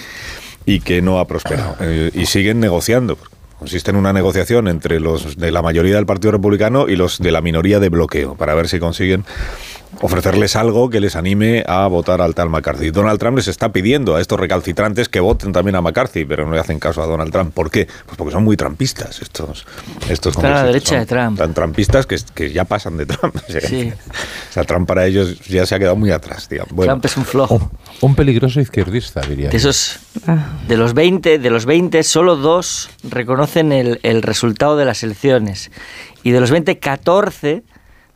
y que no ha prosperado. *clears throat* Eh, y siguen negociando. Consiste en una negociación entre los de la mayoría del Partido Republicano y los de la minoría de bloqueo, para ver si consiguen ofrecerles algo que les anime a votar al tal McCarthy. Donald Trump les está pidiendo a estos recalcitrantes que voten también a McCarthy, pero no le hacen caso a Donald Trump. ¿Por qué? Pues porque son muy trampistas estos. estos Están a la derecha de Trump. Tan trampistas que, que ya pasan de Trump. *laughs* O sea, Sí. o sea, Trump para ellos ya se ha quedado muy atrás. Bueno, Trump es un flojo. Un peligroso izquierdista, diría. De yo. esos, de los 20, de los 20, solo dos reconocen el, el resultado de las elecciones. Y de los 20, 14 de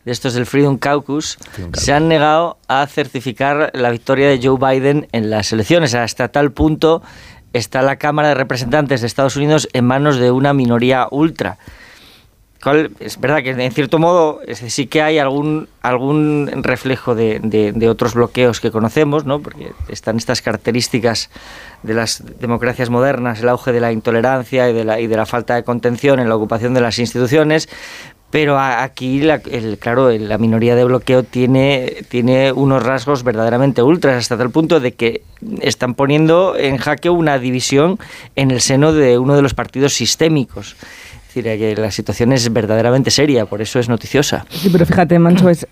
estos del Freedom Caucus se han negado a certificar la victoria de Joe Biden en las elecciones. Hasta tal punto está la Cámara de Representantes de Estados Unidos en manos de una minoría ultra. Es verdad que en cierto modo sí que hay algún, algún reflejo de, de- de otros bloqueos que conocemos, ¿no? porque están estas características de las democracias modernas, el auge de la intolerancia y de la, y de la falta de contención en la ocupación de las instituciones, pero aquí, la, el, claro, la minoría de bloqueo tiene, tiene unos rasgos verdaderamente ultras, hasta tal punto de que están poniendo en jaque una división en el seno de uno de los partidos sistémicos. Es decir, que la situación es verdaderamente seria, por eso es noticiosa. Sí, pero fíjate, Mancho, es,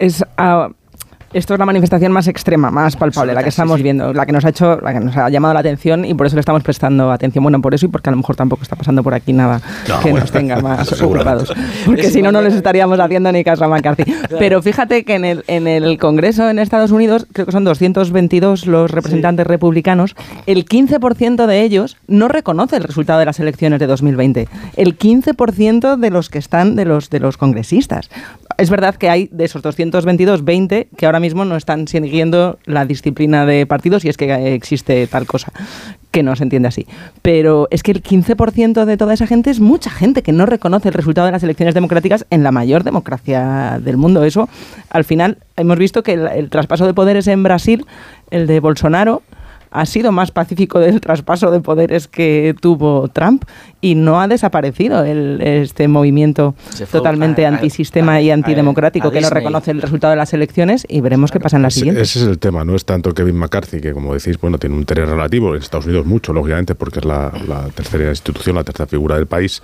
Esto es la manifestación más extrema, más palpable, la que estamos viendo, la que nos ha hecho, la que nos ha llamado la atención y por eso le estamos prestando atención. Bueno, por eso y porque a lo mejor tampoco está pasando por aquí nada No, que bueno, nos tenga *laughs* más ocupados. Porque si no, no les estaríamos haciendo ni caso a McCarthy. *laughs* Pero fíjate que en el, en el Congreso en Estados Unidos, creo que son 222 los representantes republicanos, el 15% de ellos no reconoce el resultado de las elecciones de 2020. El 15% de los que están, de los, de los congresistas. Es verdad que hay de esos 222, 20 que ahora mismo no están siguiendo la disciplina de partidos y es que eh, existe tal cosa que no se entiende así. Pero es que el 15% de toda esa gente es mucha gente que no reconoce el resultado de las elecciones democráticas en la mayor democracia del mundo. Eso, al final, hemos visto que el, el traspaso de poderes en Brasil, el de Bolsonaro, ha sido más pacífico del traspaso de poderes que tuvo Trump y no ha desaparecido el, este movimiento totalmente a- a- antisistema y antidemocrático a que no reconoce el resultado de las elecciones y veremos qué pasa en las Ese- siguientes. Ese es el tema, no es tanto Kevin McCarthy, que como decís, bueno, tiene un interés relativo, en Estados Unidos mucho, lógicamente, porque es la, la tercera institución, la tercera figura del país,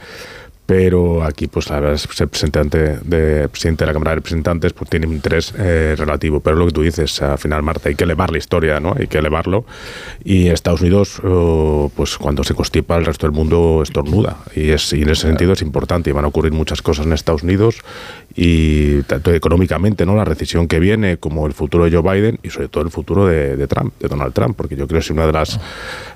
pero aquí, pues la verdad es que ser representante de, presidente de la Cámara de Representantes, pues tiene un interés eh, relativo, pero lo que tú dices, al final, Marta, hay que elevar la historia, ¿no? Hay que elevarlo, y Estados Unidos, oh, pues cuando se constipa, el resto del mundo estornuda, y, es, y en ese sentido es importante, y van a ocurrir muchas cosas en Estados Unidos, y tanto económicamente, ¿no? La recesión que viene, como el futuro de Joe Biden y sobre todo el futuro de, de Trump, de Donald Trump, porque yo creo que si una de las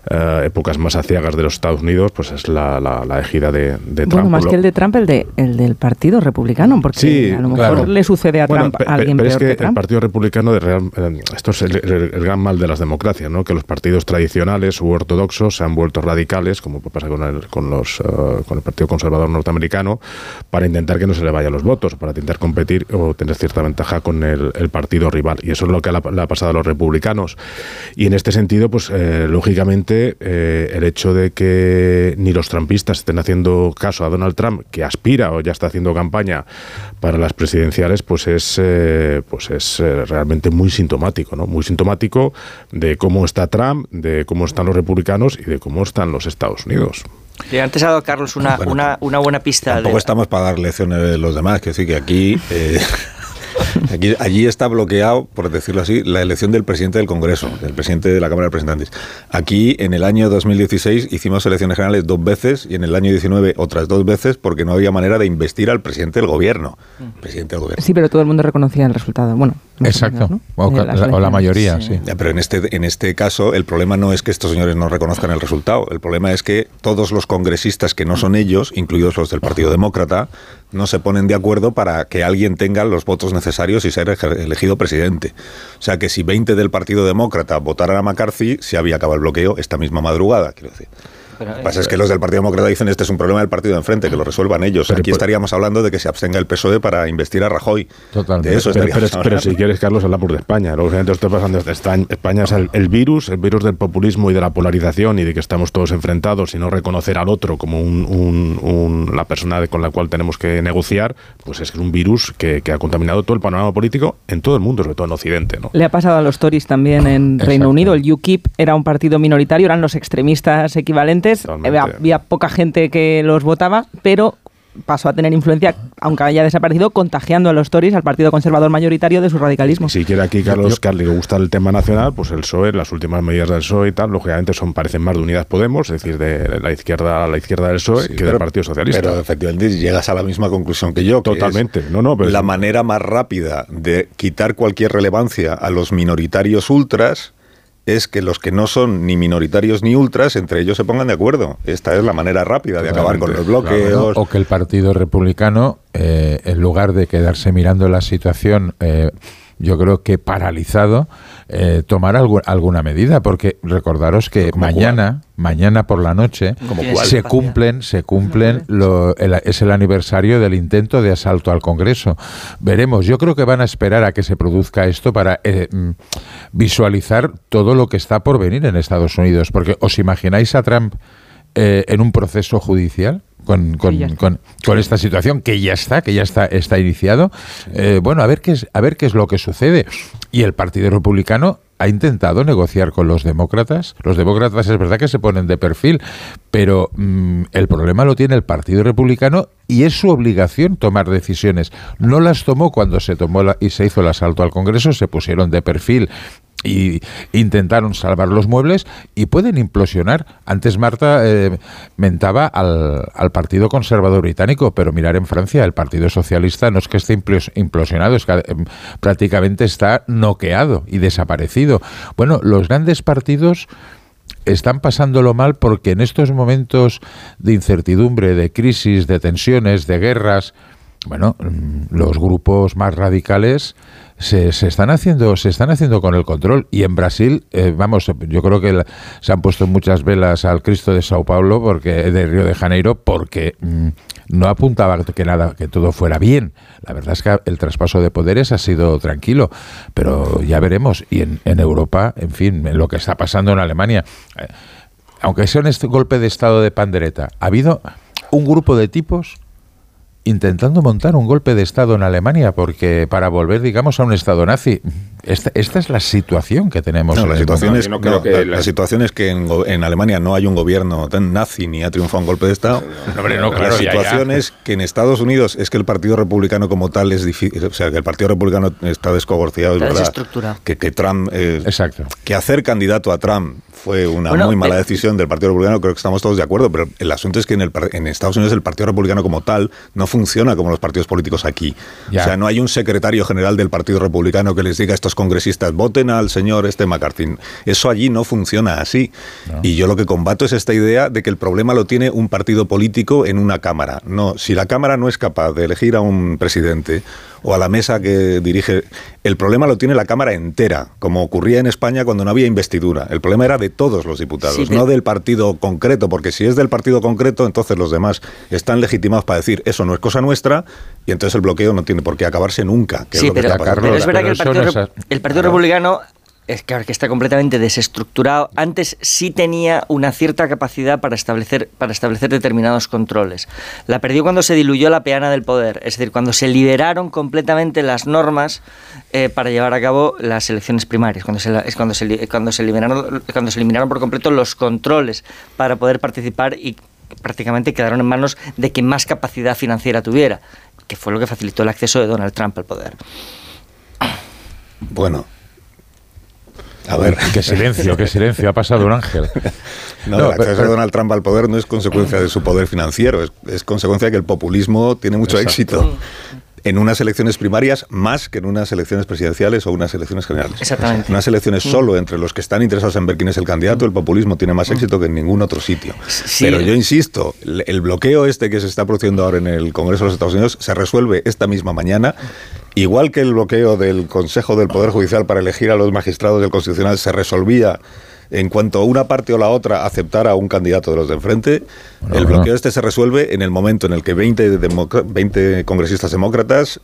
eh, épocas más aciagas de los Estados Unidos, pues es la, la, la ejida de, de Trump. Bueno, más Lo- que el de Trump, el, de, el del Partido Republicano, porque Sí, a lo mejor claro. le sucede a Bueno, Trump a alguien pero es que, el Trump. Partido Republicano, de real- eh, esto es el, el- el gran mal de las democracias, ¿no? que los partidos tradicionales u ortodoxos se han vuelto radicales, como pasa con el, con los, eh, con el Partido Conservador norteamericano, para intentar que no se le vayan los votos, para intentar competir o tener cierta ventaja con el, partido rival. Y eso es lo que le ha, pasado a los republicanos. Y en este sentido, pues eh, lógicamente, eh, el hecho de que ni los trampistas estén haciendo caso a Donald Trump, que aspira o ya está haciendo campaña para las presidenciales, pues es, eh, pues es realmente muy sintomático, ¿no? Muy sintomático de cómo está Trump, de cómo están los republicanos y de cómo están los Estados Unidos. Y antes ha dado Carlos una, Bueno, una, una buena pista. Tampoco de- estamos para dar lecciones a los demás, que decir que aquí, eh, *laughs* aquí- allí está bloqueado, por decirlo así, la elección del presidente del Congreso, del presidente de la Cámara de Representantes. Aquí, en el año 2016, hicimos elecciones generales dos veces y en el año 19 otras dos veces porque no había manera de investir al presidente del gobierno. Presidente del gobierno. Sí, pero todo el mundo reconocía el resultado. Bueno, Exacto. menos, O la- o la elecciones. mayoría, sí. Ya, pero en este, en este caso el problema no es que estos señores no reconozcan el resultado, el problema es que todos los congresistas que no son ellos, incluidos los del Partido Demócrata, no se ponen de acuerdo para que alguien tenga los votos necesarios y ser elegido presidente. O sea que si 20 del Partido Demócrata votaran a McCarthy, se había acabado el bloqueo esta misma madrugada, quiero decir. Pero, Lo que pasa es que los del Partido Demócrata dicen este es un problema del partido de enfrente, que lo resuelvan ellos. Pero Aquí por- estaríamos hablando de que se abstenga el PSOE para investir a Rajoy. Totalmente. De eso Pero, si quieres, Carlos, hablamos de España. Lógicamente, esto está pasando. en- España es el, el virus, el virus del populismo y de la polarización y de que estamos todos enfrentados y no reconocer al otro como un, un- un- la persona con la cual tenemos que negociar, pues es que es un virus que, que ha contaminado todo el panorama político en todo el mundo, sobre todo en Occidente. ¿no? Le ha pasado a los Tories también en. *laughs* Reino Unido. El UKIP era un partido minoritario, eran los extremistas equivalentes. Totalmente. Había, había poca gente que los votaba, pero pasó a tener influencia, aunque haya desaparecido, contagiando a los Tories, al partido conservador mayoritario, de su radicalismo. Si quiere aquí Carlos Carli le gusta el tema nacional, pues el PSOE, las últimas medidas del PSOE y tal, lógicamente son parecen más de Unidas Podemos, es decir, de la izquierda a la izquierda del PSOE Sí, que pero- del Partido Socialista. Pero efectivamente llegas a la misma conclusión que yo. que Totalmente. es No, no, pero la es- manera más rápida de quitar cualquier relevancia a los minoritarios ultras es que los que no son ni minoritarios ni ultras, entre ellos se pongan de acuerdo. Esta es la manera rápida de acabar con los bloqueos. O que el Partido Republicano, eh, en lugar de quedarse mirando la situación, eh, yo creo que paralizado, eh, tomar algu- alguna medida, porque recordaros que ¿Cómo mañana, mañana por la noche, ¿Cómo se cuál? cumplen, se cumplen, lo- el- es el aniversario del intento de asalto al Congreso. Veremos. Yo creo que van a esperar a que se produzca esto para eh, mm, visualizar todo lo que está por venir en Estados Unidos, porque os imagináis a Trump eh, en un proceso judicial con, con, con, con esta situación que ya está, que ya está, está iniciado. Eh, bueno, a ver qué es, a ver qué es lo que sucede. Y el Partido Republicano ha intentado negociar con los demócratas. Los demócratas es verdad que se ponen de perfil, pero mm, el problema lo tiene el Partido Republicano y es su obligación tomar decisiones. No las tomó cuando se tomó la- y se hizo el asalto al Congreso, se pusieron de perfil y intentaron salvar los muebles y pueden implosionar. Antes Marta eh, mentaba al, Partido Conservador Británico, pero mirar en Francia, el Partido Socialista no es que esté implos- implosionado, es que eh, prácticamente está noqueado y desaparecido. Bueno, los grandes partidos están pasándolo mal porque en estos momentos de incertidumbre, de crisis, de tensiones, de guerras, bueno, los grupos más radicales se, se están haciendo se están haciendo con el control. Y en Brasil eh, vamos yo creo que se han puesto muchas velas al Cristo de Sao Paulo porque de Río de Janeiro porque mm, no apuntaba que nada que todo fuera bien. La verdad es que el traspaso de poderes ha sido tranquilo pero ya veremos. Y en, en Europa en fin en lo que está pasando en Alemania eh, aunque sea un golpe de estado de pandereta ha habido un grupo de tipos intentando montar un golpe de Estado en Alemania, porque para volver, digamos, a un Estado nazi. Esta, esta es la situación que tenemos. No, la situación, es, no, la, la situación es que en, Alemania no hay un gobierno tan nazi ni ha triunfado un golpe de Estado. hombre, no, claro, la situación ya. es que en Estados Unidos es que el Partido Republicano como tal es difícil. O sea, que el Partido Republicano está descogorciado, es verdad. Que, que Trump. eh, Exacto. Que hacer candidato a Trump fue una Bueno, muy mala eh, decisión del Partido Republicano, creo que estamos todos de acuerdo, pero el asunto es que en, el, par- en Estados Unidos el Partido Republicano como tal no funciona como los partidos políticos aquí. Ya. O sea, no hay un secretario general del Partido Republicano que les diga a congresistas, voten al señor este McCarthy. Eso allí no funciona así. Y yo lo que combato es esta idea de que el problema lo tiene un partido político en una Cámara. No, si la Cámara no es capaz de elegir a un presidente o a la mesa que dirige, el problema lo tiene la Cámara entera, como ocurría en España cuando no había investidura. El problema era de todos los diputados, Sí, pero- no del partido concreto, porque si es del partido concreto, entonces los demás están legitimados para decir eso no es cosa nuestra y entonces el bloqueo no tiene por qué acabarse nunca. Que Sí, es lo que pero, está pasando. pero es verdad que el eso Partido, no es Rep- a- el Partido Republicano es claro que está completamente desestructurado. Antes sí tenía una cierta capacidad para establecer, para establecer determinados controles. La perdió cuando se diluyó la peana del poder, es decir, cuando se liberaron completamente las normas eh, para llevar a cabo las elecciones primarias, cuando se, es cuando se, cuando, se eliminaron, cuando se eliminaron por completo los controles para poder participar y prácticamente quedaron en manos de quien más capacidad financiera tuviera, que fue lo que facilitó el acceso de Donald Trump al poder. Bueno. A ver. Qué silencio, qué silencio. Ha pasado un ángel. *laughs* No, No, el pero- acceso de Donald Trump al poder no es consecuencia de su poder financiero, es, es consecuencia de que el populismo tiene mucho Exacto. éxito en unas elecciones primarias más que en unas elecciones presidenciales o unas elecciones generales. Exactamente. En unas elecciones solo entre los que están interesados en ver quién es el candidato, el populismo tiene más éxito que en ningún otro sitio. Sí. Pero yo insisto, el bloqueo este que se está produciendo ahora en el Congreso de los Estados Unidos se resuelve esta misma mañana. Igual que el bloqueo del Consejo del Poder Judicial para elegir a los magistrados del Constitucional se resolvía en cuanto una parte o la otra aceptara a un candidato de los de enfrente, Bueno, el bueno. bloqueo este se resuelve en el momento en el que 20, democ- 20 congresistas demócratas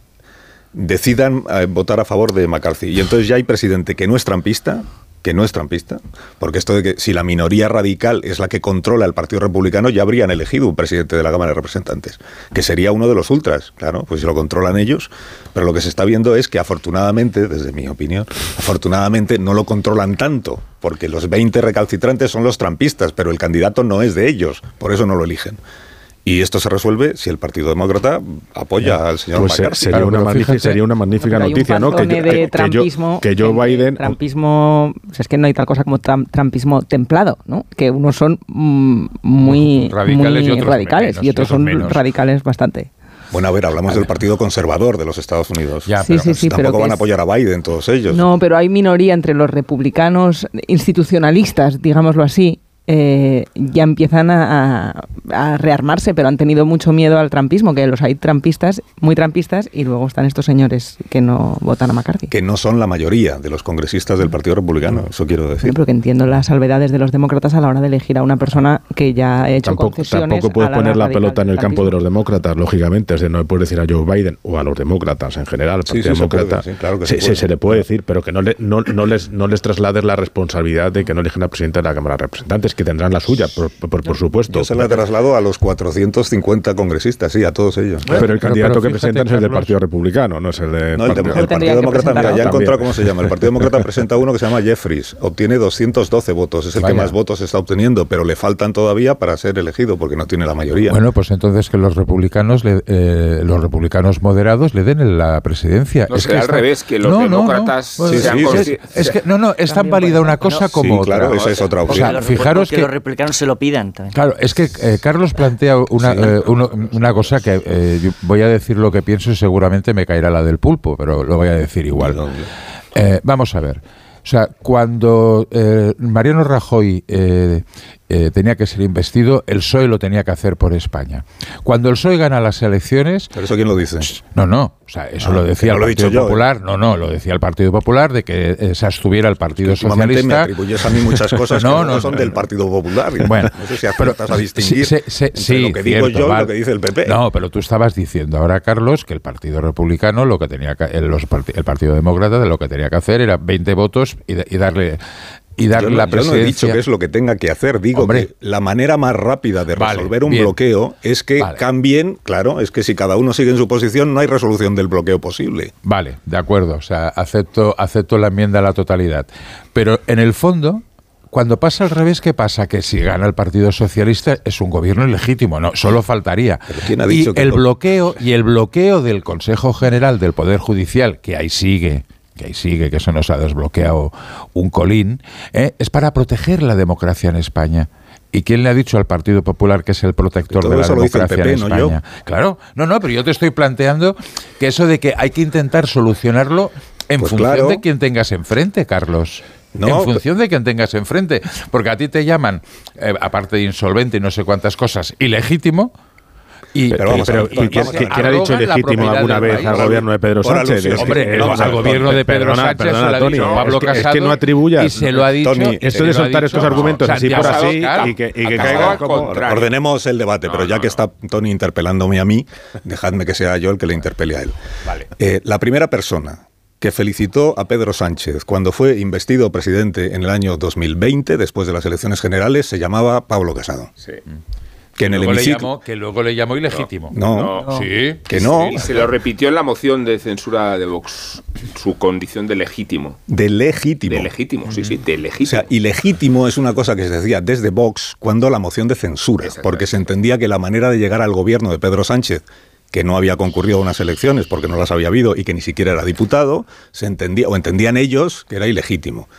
decidan eh, votar a favor de McCarthy. Y entonces ya hay presidente que no es trampista, que no es trampista, porque esto de que si la minoría radical es la que controla el Partido Republicano, ya habrían elegido un presidente de la Cámara de Representantes, que sería uno de los ultras, claro, pues si lo controlan ellos, pero lo que se está viendo es que afortunadamente, desde mi opinión, afortunadamente no lo controlan tanto, porque los 20 recalcitrantes son los trampistas, pero el candidato no es de ellos, por eso no lo eligen. Y esto se resuelve si el Partido Demócrata apoya al señor Pues McCarthy. sería, una magnífica, sería una magnífica Pero hay un noticia, ¿no? Que, yo- de que- que yo- que Biden. Trampismo. o sea, es que no hay tal cosa como tram- trampismo templado, ¿no? Que unos son mm, muy. Radicales y otros radicales menos, y otros y otros son menos. radicales bastante. Bueno, a ver, hablamos del Partido Conservador de los Estados Unidos. Ya, Sí, pero- sí, sí, pero tampoco van a apoyar a Biden todos ellos. No, pero hay minoría entre los republicanos institucionalistas, digámoslo así. Eh, ya empiezan a, a- a rearmarse, pero han tenido mucho miedo al trampismo, que los hay trampistas, muy trampistas, y luego están estos señores que no votan a McCarthy. Que no son la mayoría de los congresistas del Partido Republicano, eso quiero Sí, decir. pero que entiendo las salvedades de los demócratas a la hora de elegir a una persona que ya ha hecho Tampoco, concesiones tampoco puedes a la poner la pelota en el campo de los demócratas, lógicamente. Es de, no le puedes decir a Joe Biden o a los demócratas en general, al Sí, Partido sí, se puede, Demócrata. sí, claro que se, se puede. se le puede decir, pero que no, le- no, no les, no les traslades la responsabilidad de que no eligen al presidente de la Cámara de Representantes, que tendrán la suya, por, por, por supuesto. Yo se la traslado a los 450 congresistas, sí, a todos ellos. Pero el candidato pero que presentan es el del Partido Republicano, no es el de No, el, Partido- el Partido que Demócrata, mira, ya he encontrado cómo se llama. El Partido Demócrata presenta uno que se llama Jeffries. Obtiene 212 votos. Es el Vaya. que más votos está obteniendo, pero le faltan todavía para ser elegido porque no tiene la mayoría. Bueno, pues entonces que los republicanos, le- eh, los republicanos moderados le den la presidencia. No, será al está- revés, que los demócratas Bueno, sean es- consci- es, que no, no, es tan válida una cosa no, como sí, claro, otra. esa es otra O opción. sea, los, fijaros que, que los republicanos se lo pidan también. Claro, es que eh, Carlos plantea una, eh, uno- una cosa que eh, yo voy a decir lo que pienso y seguramente me caerá la del pulpo, pero lo voy a decir igual. Eh, vamos a ver. O sea, cuando eh, Mariano Rajoy eh, tenía que ser investido, el PSOE lo tenía que hacer por España. Cuando el PSOE gana las elecciones, ¿Pero eso quién lo dice? no, no, o sea, eso Ah, lo que decía no el Partido yo, ¿eh? Popular, no, no, lo decía el Partido Popular de que eh, se abstuviera el Partido me Socialista. atribuyes a mí muchas cosas *laughs* No, que no, no, son del Partido Popular. *laughs* Bueno, no sé si aciertas a distinguir entre sí, lo que digo cierto, yo y vale. lo que dice el PP. No, pero tú estabas diciendo ahora, Carlos, que el Partido Republicano, lo que tenía que, el, los el Partido Demócrata, de lo que tenía que hacer era 20 votos y, y darle y yo, no, la yo no he dicho que es lo que tenga que hacer. Digo Hombre. que la manera más rápida de Vale, resolver un bien. bloqueo es que Vale. cambien. Claro, es que si cada uno sigue en su posición, no hay resolución del bloqueo posible. Vale, de acuerdo, o sea, acepto, acepto la enmienda a la totalidad. Pero en el fondo, cuando pasa al revés, ¿qué pasa? Que si gana el Partido Socialista es un gobierno ilegítimo, no, solo faltaría. Pero ¿quién ha dicho y que el no? bloqueo y el bloqueo del Consejo General del Poder Judicial, que ahí sigue, que ahí sigue, que eso nos ha desbloqueado un colín, ¿eh? es para proteger la democracia en España. ¿Y quién le ha dicho al Partido Popular que es el protector de la democracia en no. España? Claro, no, no, pero yo te estoy planteando que eso de que hay que intentar solucionarlo en Pues función claro. de quien tengas enfrente, Carlos. No, en función de quien tengas enfrente. Porque a ti te llaman, eh, aparte de insolvente y no sé cuántas cosas, ilegítimo. Y, Pero vamos y- ¿quién- y quién- se ¿Quién ha dicho legítimo alguna vez país. al gobierno de Pedro Sánchez? Es que- Hombre, a al gobierno de Pedro perdona, Sánchez perdona, se lo ha Tony, dicho es Pablo que- es que Casado no atribuyas. y se lo ha dicho Tony, Esto de soltar estos argumentos así por así y que, y que al como... Ordenemos el debate, pero ya que está Tony interpelándome a mí, dejadme que sea yo el que le interpele a él. Eh, la primera persona que felicitó a Pedro Sánchez cuando fue investido presidente en el año 2020, después de las elecciones generales, se llamaba Pablo Casado. Que en el Luego le hemiciclo... llamó- que luego le llamó ilegítimo. No, No. Sí. que no, Y se lo repitió en la moción de censura de Vox, su condición de legítimo. de legítimo. De legítimo, sí, sí, de O legítimo. sea, ilegítimo es una cosa que se decía desde Vox cuando la moción de censura, porque se entendía que la manera de llegar al gobierno de Pedro Sánchez, que no había concurrido a unas elecciones porque no las había habido y que ni siquiera era diputado, se entendía o entendían ellos que era ilegítimo.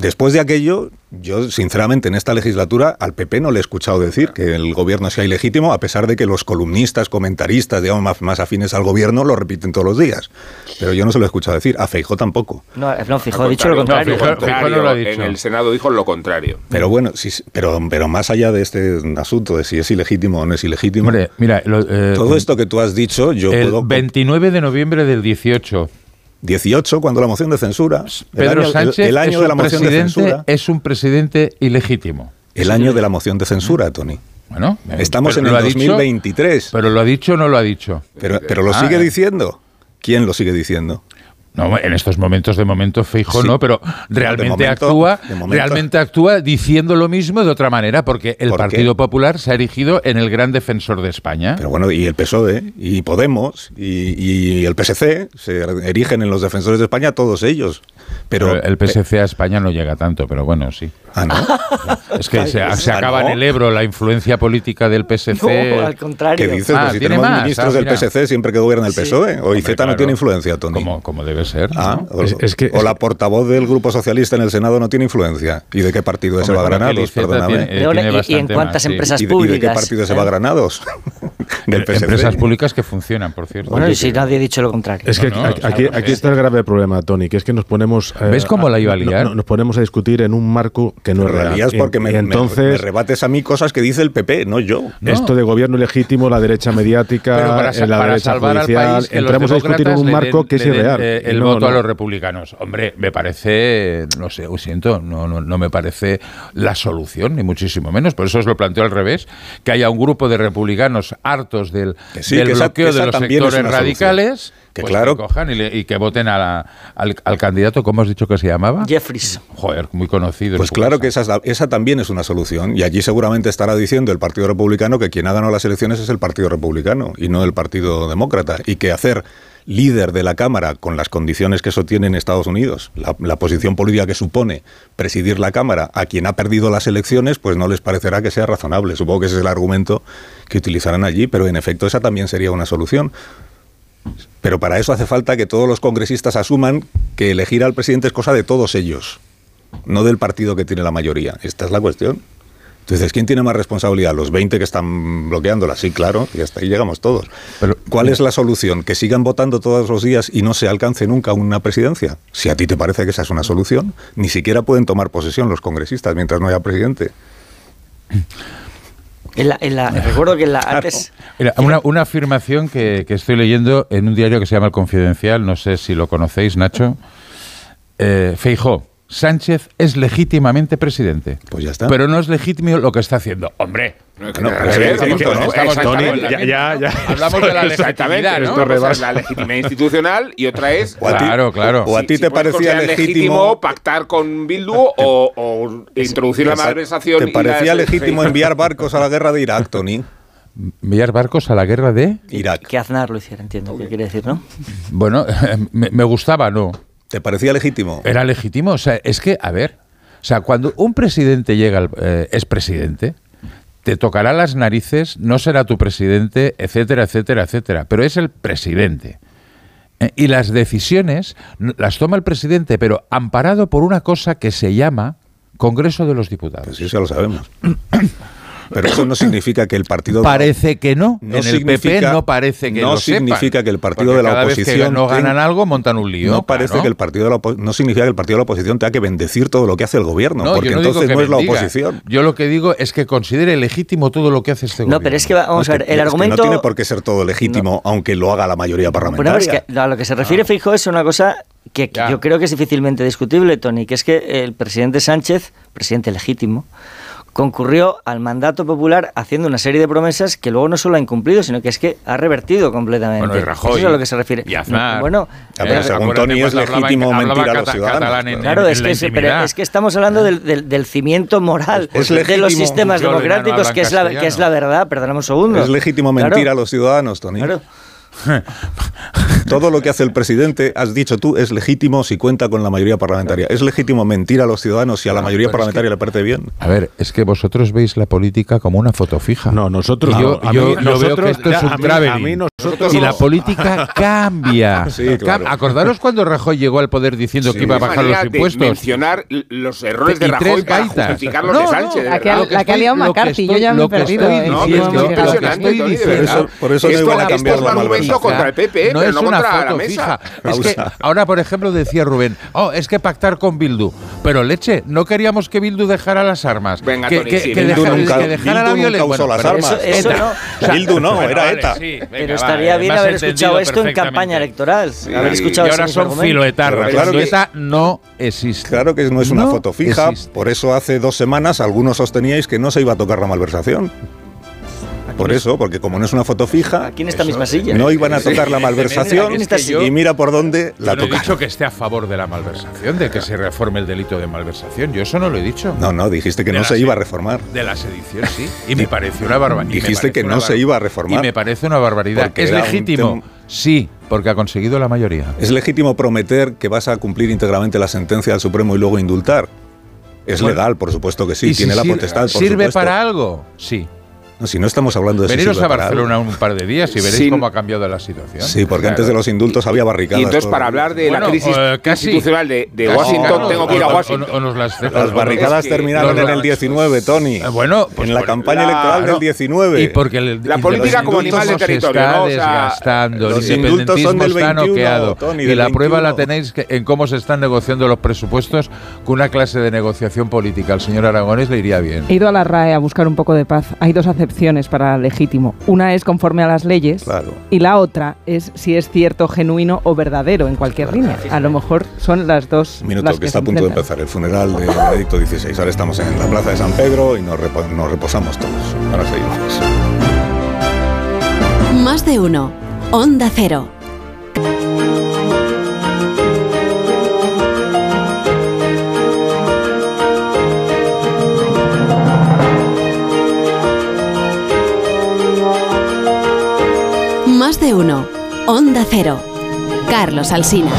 Después de aquello, yo sinceramente en esta legislatura al PP no le he escuchado decir que el gobierno sea ilegítimo, a pesar de que los columnistas, comentaristas, digamos, más, más afines al gobierno lo repiten todos los días. Pero yo no se lo he escuchado decir, a Feijó tampoco. No, no Fijo ha dicho lo contrario. Fijo- Fijo no lo ha dicho. En el Senado dijo lo contrario. Pero bueno, sí, pero, pero más allá de este asunto de si es ilegítimo o no es ilegítimo, Hombre, mira, lo- eh, todo esto que tú has dicho, yo el puedo... 29 de noviembre del 18, 18, cuando la moción de censura, el Pedro año, el- Sánchez el, año es, de la moción de censura, es un presidente ilegítimo. el año de la moción de censura, Tony. Bueno, eh, Estamos en el ha dicho, 2023, pero lo ha dicho o no lo ha dicho. pero, pero lo Ah, sigue eh. diciendo. ¿Quién lo sigue diciendo? No, en estos momentos de momento Feijóo Sí. no, pero realmente momento- actúa, realmente actúa diciendo lo mismo de otra manera, porque el ¿Por qué? Partido Popular se ha erigido en el gran defensor de España. Pero bueno, y el PSOE, E, y Podemos, y, y el PSC, se erigen en los defensores de España todos ellos. Pero, Pero el PSC a España no llega tanto, pero bueno, sí. Ah, ¿no? *laughs* Es que se, se Ah, acaba ¿no? en el Ebro la influencia política del PSC. No, al contrario. ¿Qué dices? Ah, Pues si tenemos más, ministros ah, del mira. PSC siempre que gobierna el Sí. PSOE. O Hombre, IZ no claro. tiene influencia, Tony. como, como debe ser. Ah, ¿no? o, Es- es que- o la portavoz del Grupo Socialista en el Senado no tiene influencia. ¿Y de qué partido es Eva con aquel Granados? Perdóname. tiene- eh, tiene ¿y- ¿Y en cuántas más, sí. empresas ¿Y de, y públicas? de qué partido es Eva ¿Eh? Granados? *laughs* del PSC. Empresas públicas que funcionan, por cierto. Bueno, y si nadie ha dicho lo contrario. Es que No, no, aquí, aquí- aquí está el grave problema, Tony, que es que nos ponemos... eh, ¿Ves cómo la iba a liar? no- no- nos ponemos a discutir en un marco que no es real. porque y me, me- entonces, me rebates a mí cosas que dice el PP, no yo. No. esto de gobierno legítimo, la derecha mediática, para, eh, la para derecha judicial, entramos a discutir en un marco den- que es irreal. eh, el No, voto a los republicanos. Hombre, me parece, no sé, lo siento, no, no, no me parece la solución, ni muchísimo menos. Por eso os lo planteo al revés, que haya un grupo de republicanos hartos del, Que sí, del que esa- bloqueo esa de los sectores solución. radicales, Que pues claro. cojan y, le- y que voten a la- al, al candidato, ¿cómo has dicho que se llamaba? Jeffries. Joder, muy conocido. Pues claro que esa, es la- esa también es una solución. Y allí seguramente estará diciendo el Partido Republicano que quien ha ganado las elecciones es el Partido Republicano y no el Partido Demócrata. Y que hacer líder de la Cámara con las condiciones que eso tiene en Estados Unidos, la, la posición política que supone presidir la Cámara a quien ha perdido las elecciones, pues no les parecerá que sea razonable. Supongo que ese es el argumento que utilizarán allí, pero en efecto esa también sería una solución. Pero para eso hace falta que todos los congresistas asuman que elegir al presidente es cosa de todos ellos, no del partido que tiene la mayoría. Esta es la cuestión. Entonces, ¿quién tiene más responsabilidad? ¿Los 20 que están bloqueándola? Sí, claro, y hasta ahí llegamos todos. Pero- ¿Cuál es la solución? ¿Que sigan votando todos los días y no se alcance nunca una presidencia? Si a ti te parece que esa es una solución, ni siquiera pueden tomar posesión los congresistas mientras no haya presidente. En la- en la- *laughs* recuerdo que en la, antes... Mira, una, una afirmación que, que estoy leyendo en un diario que se llama El Confidencial, no sé si lo conocéis, Nacho. Eh, Feijó, Sánchez es legítimamente presidente. Pues ya está. Pero no es legítimo lo que está haciendo. Hombre, No, ¿no? la ya- ya- ya. Hablamos de la *laughs* legitimidad, ¿no? Una cosa es rebasa. la legitimidad institucional y otra es. O Claro, claro. O a si- ti si te puedes parecía considerar legítimo pactar con Bildu o, o introducir la malversación. ¿Te parecía legítimo enviar barcos a la guerra de Irak, Tony? Enviar barcos a la guerra de... Irak. Que Aznar lo hiciera, entiendo qué quiere decir, ¿no? Bueno, *laughs* me, me gustaba, no. ¿Te parecía legítimo? Era legítimo. O sea, es que, a ver, o sea, cuando un presidente llega, al- eh, es presidente, te tocará las narices, no será tu presidente, etcétera, etcétera, etcétera, pero es el presidente. Eh, Y las decisiones las toma el presidente, pero amparado por una cosa que se llama Congreso de los Diputados. Pues eso ya lo sabemos. *clears throat* Pero eso no significa que el partido... Parece que no. No en el PP no parece que no lo sepan. significa que el partido de la cada vez que oposición no ganan tenga- algo, montan un lío. No parece claro. que el partido de la no significa que el partido de la oposición tenga que bendecir todo lo que hace el gobierno, No, porque yo no digo entonces que no es la oposición. Yo lo que digo es que considere legítimo todo lo que hace este No, gobierno. pero es que va- vamos No, a es ver, que- el es que argumento... no tiene por qué ser todo legítimo, aunque lo haga la mayoría Bueno, parlamentaria. es que a lo que se refiere Feijóo es una cosa que Ya. yo creo que es difícilmente discutible, Tony, que es que el presidente Sánchez, presidente legítimo, concurrió al mandato popular haciendo una serie de promesas que luego no solo ha incumplido, sino que es que ha revertido completamente. Bueno, y Rajoy, Eso es a lo que se refiere. y Aznar. No, bueno, Ya, pero Eh, según Tony es hablaba- legítimo hablaba mentir a los ciudadanos. en- Claro, en es que, es, pero es que estamos hablando del, del- del cimiento moral Es de los sistemas democráticos, que es, la, que es castellano. la verdad. Perdóname un segundo. Es legítimo mentir Claro, a los ciudadanos, Tony. claro. *laughs* Todo lo que hace el presidente, has dicho tú, es legítimo si cuenta con la mayoría parlamentaria. Es legítimo mentir a los ciudadanos si a la mayoría pero es parlamentaria le parece bien. A ver, es que vosotros veis la política como una foto fija. No, nosotros yo, no. A yo- mí- yo veo nosotros- que esto es ya, un a mí- a mí nosotros y la no. política *laughs* cambia. Sí, claro. Cam- Acordaros cuando Rajoy llegó al poder diciendo que iba a bajar los manera de impuestos. mencionar los errores de Y Rajoy tres para justificar los No, de no, Sánchez. de la que ha- que la que liado que McCarthy, yo ya me he que perdido. No, es que es que por eso no iban a esto cambiar es un la contra el PP, no pero es no una la foto mesa. fija. *laughs* Es que ahora, por ejemplo, decía Rubén, oh, es que pactar con Bildu. Pero leche, no queríamos que Bildu dejara las armas. Venga, que, Tony, que- sí, que Bildu dejara, nunca- que dejara la Bildu nunca violencia. usó las pero armas. Eso- eso no. O sea, Bildu no, bueno, era vale, ETA. sí, venga, Pero estaría eh, bien haber escuchado esto en campaña electoral. haber Y escuchado ahora ese son filoetarras. Claro ETA no existe. Claro que no es una foto fija, por eso hace dos semanas algunos sosteníais que no se iba a tocar la malversación. Por eso, porque como no es una foto fija, Aquí en esta misma silla. no iban a tocar la *laughs* malversación y mira por dónde la Yo no he dicho que esté a favor de la malversación, de que se reforme el delito de malversación. Yo eso no lo he dicho. No, no, dijiste que De no se iba a reformar. De la sedición, sí. Y me parece una barbaridad. Dijiste que no se iba a reformar. Y me parece una barbaridad. ¿Es legítimo? Sí, porque ha conseguido la mayoría. ¿Es legítimo prometer que vas a cumplir íntegramente la sentencia del Supremo y luego indultar? Es Bueno, legal, por supuesto que sí, ¿Y si tiene la potestad. por ¿Sirve supuesto. para algo? Sí. No, si no estamos hablando de Veniros a Barcelona un par de días y veréis Sí. cómo ha cambiado la situación. Sí, porque Claro. antes de los indultos había barricadas. Y entonces, todo. para hablar de Bueno, la crisis eh, casi. institucional de, de Casi, Washington, tengo que ir a o- o- Washington. o nos las- Las o- barricadas es que terminaron en el 19, Tony. Eh, Bueno, pues en la campaña la- electoral Claro. del 19. Y porque el, La y política como animal de se territorio, está ¿no? O sea, desgastando, los el indultos son independentismo del está 21, noqueado. Tony, y la prueba la 21. tenéis que- en cómo se están negociando los presupuestos con una clase de negociación política. Al señor Aragonés le iría bien. He ido a la RAE a buscar un poco de paz. Hay dos acepciones excepciones para legítimo. Una es conforme a las leyes y la otra es si es cierto, genuino o verdadero en cualquier línea. A lo mejor son las dos. Minuto, las que, que está a punto de empezar el funeral de Benedicto XVI. Ahora estamos en la plaza de San Pedro y nos, repo- nos reposamos todos. Ahora seguimos. Más de uno. Onda Cero. De uno. Onda Cero. Carlos Alsina.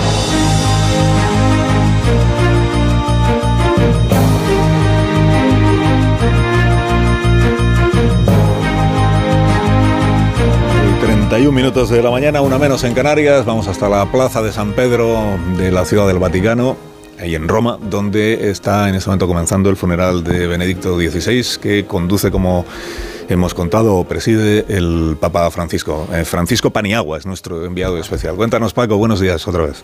Y 31 minutos de la mañana, una menos en Canarias. Vamos hasta la plaza de San Pedro de la Ciudad del Vaticano, ahí en Roma, donde está en este momento comenzando el funeral de Benedicto XVI, que conduce, como hemos contado, o preside el Papa Francisco. Eh, Francisco Paniagua es nuestro enviado especial. Cuéntanos, Paco, buenos días otra vez.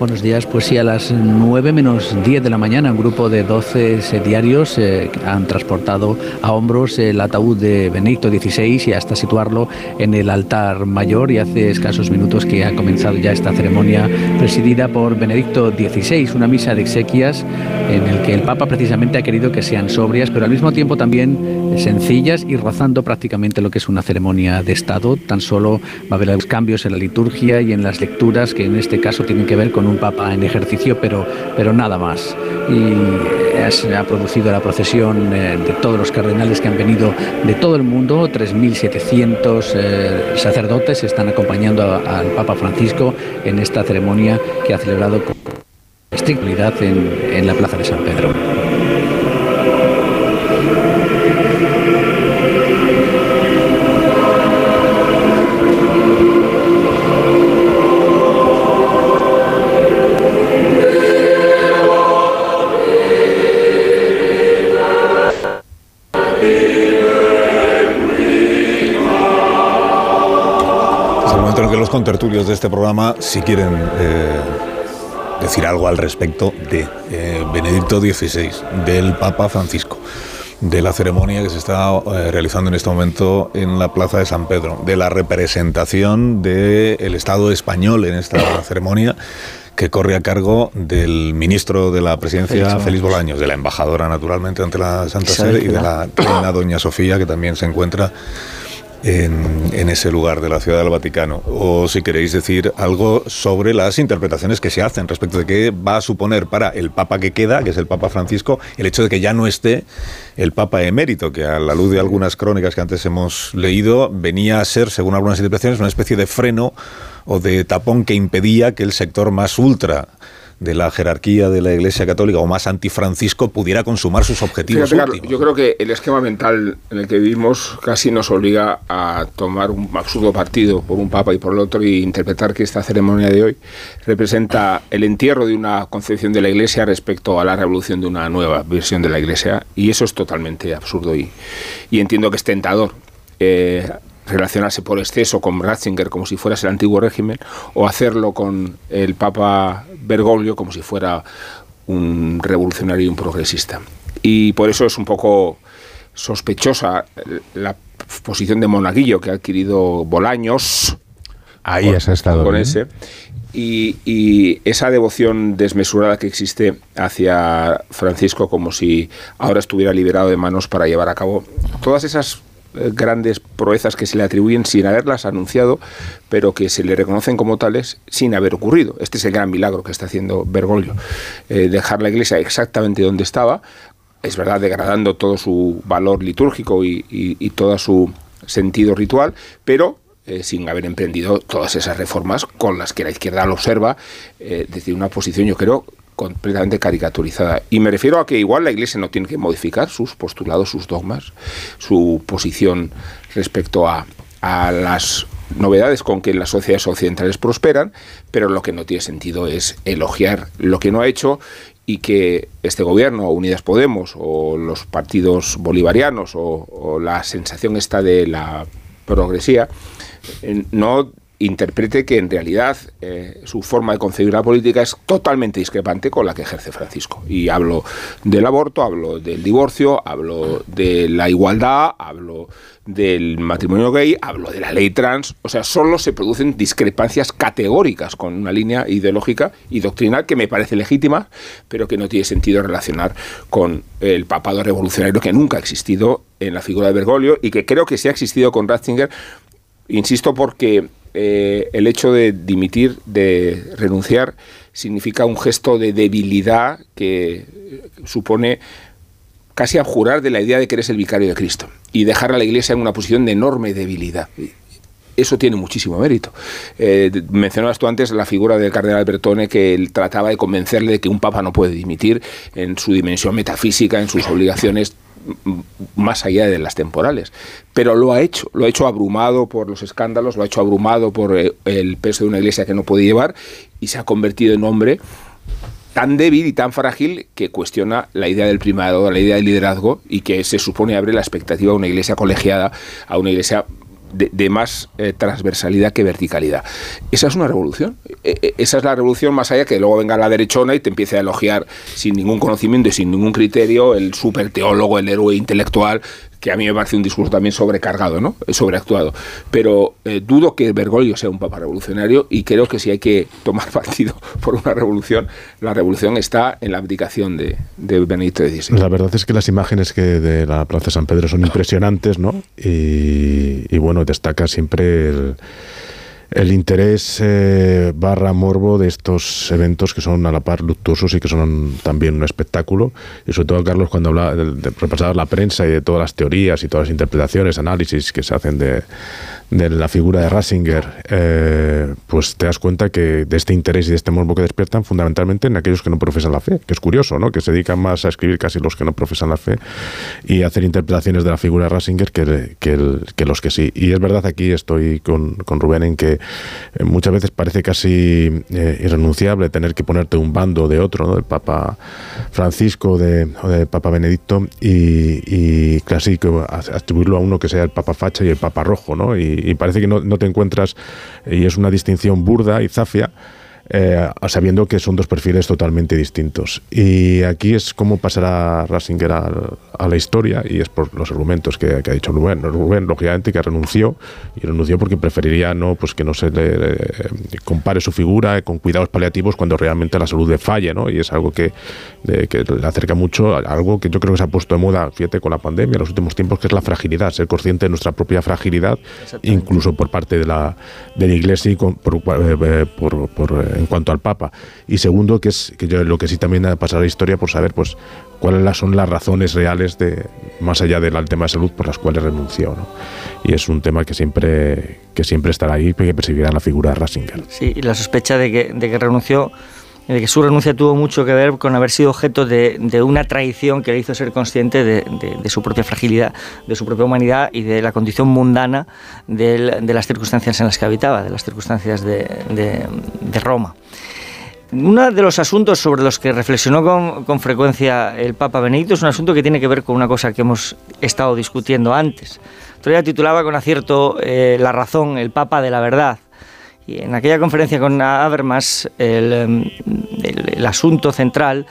Buenos días, pues sí, a las 9 menos 10 de la mañana un grupo de 12 diarios eh, han transportado a hombros el ataúd de Benedicto XVI y hasta situarlo en el altar mayor. Y hace escasos minutos que ha comenzado ya esta ceremonia presidida por Benedicto XVI, una misa de exequias en el que el Papa precisamente ha querido que sean sobrias, pero al mismo tiempo también sencillas y rozando prácticamente lo que es una ceremonia de Estado. Tan solo va a haber cambios en la liturgia y en las lecturas que en este caso tienen que ver con un Papa en ejercicio, pero, pero nada más. Y se ha producido la procesión eh, de todos los cardenales que han venido de todo el mundo, 3.700 eh, sacerdotes están acompañando al Papa Francisco en esta ceremonia que ha celebrado con estricta en, en la Plaza de San Pedro. Los contertulios de este programa, si quieren eh, decir algo al respecto de eh, Benedicto XVI, del Papa Francisco, de la ceremonia que se está eh, realizando en este momento en la Plaza de San Pedro, de la representación del Estado español en esta *coughs* ceremonia que corre a cargo del ministro de la presidencia, Félix Bolaños. Félix Bolaños, de la embajadora naturalmente ante la Santa Sede y de la reina Doña Sofía, que también se encuentra en, ese lugar de la Ciudad del Vaticano. O si queréis decir algo sobre las interpretaciones que se hacen respecto de qué va a suponer para el Papa que queda, que es el Papa Francisco, el hecho de que ya no esté el Papa emérito, que a la luz de algunas crónicas que antes hemos leído, venía a ser, según algunas interpretaciones, una especie de freno o de tapón que impedía que el sector más ultra de la jerarquía de la Iglesia Católica o más antifrancisco pudiera consumar sus objetivos Fíjate, yo creo que el esquema mental en el que vivimos casi nos obliga a tomar un absurdo partido por un papa y por el otro y interpretar que esta ceremonia de hoy representa el entierro de una concepción de la Iglesia respecto a la revolución de una nueva versión de la Iglesia y eso es totalmente absurdo y, y entiendo que es tentador. eh, relacionarse por exceso con Ratzinger como si fuera el antiguo régimen o hacerlo con el Papa Bergoglio como si fuera un revolucionario y un progresista. Y por eso es un poco sospechosa la posición de monaguillo que ha adquirido Bolaños. Ahí con- has estado Con ese. Y, y esa devoción desmesurada que existe hacia Francisco como si ahora estuviera liberado de manos para llevar a cabo todas esas grandes proezas que se le atribuyen sin haberlas anunciado, pero que se le reconocen como tales sin haber ocurrido. Este es el gran milagro que está haciendo Bergoglio. Eh, dejar la iglesia exactamente donde estaba, es verdad, degradando todo su valor litúrgico y, y- todo su sentido ritual, pero eh, sin haber emprendido todas esas reformas con las que la izquierda lo observa, eh, desde una posición, yo creo, completamente caricaturizada. Y me refiero a que igual la Iglesia no tiene que modificar sus postulados, sus dogmas, su posición respecto a, a las novedades con que las sociedades occidentales prosperan, pero lo que no tiene sentido es elogiar lo que no ha hecho y que este gobierno, Unidas Podemos, o los partidos bolivarianos, o, o la sensación esta de la progresía, eh, no interprete que en realidad eh, su forma de concebir la política es totalmente discrepante con la que ejerce Francisco. Y hablo del aborto, hablo del divorcio, hablo de la igualdad, hablo del matrimonio gay, hablo de la ley trans, o sea, solo se producen discrepancias categóricas con una línea ideológica y doctrinal que me parece legítima, pero que no tiene sentido relacionar con el papado revolucionario que nunca ha existido en la figura de Bergoglio y que creo que sí ha existido con Ratzinger, insisto, porque eh, el hecho de dimitir, de renunciar, significa un gesto de debilidad que supone casi abjurar de la idea de que eres el vicario de Cristo y dejar a la Iglesia en una posición de enorme debilidad. Eso tiene muchísimo mérito. Eh, mencionabas tú antes la figura del cardenal Bertone que trataba de convencerle de que un papa no puede dimitir en su dimensión metafísica, en sus obligaciones más allá de las temporales. Pero lo ha hecho, lo ha hecho abrumado por los escándalos, lo ha hecho abrumado por eh, el peso de una iglesia que no puede llevar y se ha convertido en hombre tan débil y tan frágil que cuestiona la idea del primado, la idea del liderazgo y que se supone abre la expectativa a una iglesia colegiada, a una iglesia de, más eh, transversalidad que verticalidad. Esa es una revolución. E, e, esa es la revolución más allá que luego venga la derechona y te empiece a elogiar sin ningún conocimiento y sin ningún criterio el super teólogo, el héroe intelectual que a mí me parece un discurso también sobrecargado, ¿no? sobreactuado. Pero eh, dudo que Bergoglio sea un papa revolucionario y creo que si hay que tomar *laughs* partido por una revolución, la revolución está en la abdicación de, de XVI. La verdad es que las imágenes que de la Plaza San Pedro son impresionantes, ¿no? Y bueno, destaca siempre el el interés eh, barra morbo de estos eventos que son a la par luctuosos y que son también un espectáculo. Y sobre todo, Carlos, cuando habla de, de repasar la prensa y de todas las teorías y todas las interpretaciones, análisis que se hacen de, de la figura de Ratzinger, eh, pues te das cuenta que de este interés y de este morbo que despiertan fundamentalmente en aquellos que no profesan la fe, que es curioso, ¿no? Que se dedican más a escribir casi los que no profesan la fe y hacer interpretaciones de la figura de Ratzinger que, que, los que sí. Y es verdad, aquí estoy con, con Rubén en que muchas veces parece casi eh, irrenunciable tener que ponerte un bando de otro, ¿no? Del Papa Francisco de, o del Papa Benedicto y, y casi atribuirlo a uno que sea el Papa Facha y el Papa Rojo, ¿no? Y, parece que no, te encuentras, y es una distinción burda y zafia, eh, sabiendo que son dos perfiles totalmente distintos. Y aquí es como pasará Rasinger a, a, la historia, y es por los argumentos que, que, ha dicho Rubén. Rubén, lógicamente, que renunció, y renunció porque preferiría no, pues que no se le, le compare su figura con cuidados paliativos cuando realmente la salud le falle, ¿no? Y es algo que, de, que le acerca mucho a algo que yo creo que se ha puesto de moda, fíjate, con la pandemia en los últimos tiempos, que es la fragilidad, ser consciente de nuestra propia fragilidad, incluso por parte de la, de la Iglesia y con, por, eh, por, por en cuanto al Papa. Y segundo, que es que yo lo que sí también ha pasado a la historia por saber pues cuáles son las razones reales de más allá del tema de salud por las cuales renunció. Y es un tema que siempre que siempre estará ahí y que perseguirá la figura de Ratzinger. Sí, y la sospecha de que, de que renunció de que su renuncia tuvo mucho que ver con haber sido objeto de, una traición que le hizo ser consciente de, su propia fragilidad, de su propia humanidad y de la condición mundana de, las circunstancias en las que habitaba, de las circunstancias de, Roma. Uno de los asuntos sobre los que reflexionó con, con, frecuencia el Papa Benedicto es un asunto que tiene que ver con una cosa que hemos estado discutiendo antes. Todavía titulaba con acierto eh, La razón, el Papa de la verdad. Y en aquella conferencia con Habermas, el, el asunto central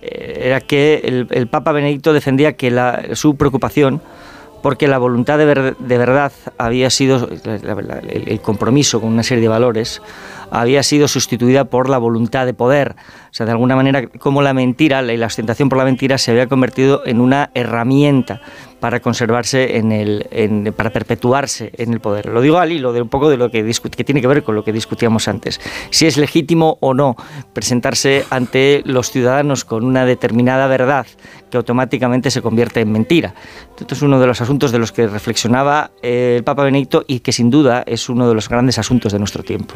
eh, era que el, Papa Benedicto defendía que su preocupación porque la voluntad de, ver, de verdad había sido, el, compromiso con una serie de valores, había sido sustituida por la voluntad de poder. O sea, de alguna manera, como la mentira y la ostentación por la mentira se había convertido en una herramienta para conservarse en el, en, para perpetuarse en el poder. Lo digo al hilo de un poco de lo que, que tiene que ver con lo que discutíamos antes. Si es legítimo o no presentarse ante los ciudadanos con una determinada verdad que automáticamente se convierte en mentira. Esto es uno de los asuntos de los que reflexionaba el Papa Benedicto y que sin duda es uno de los grandes asuntos de nuestro tiempo.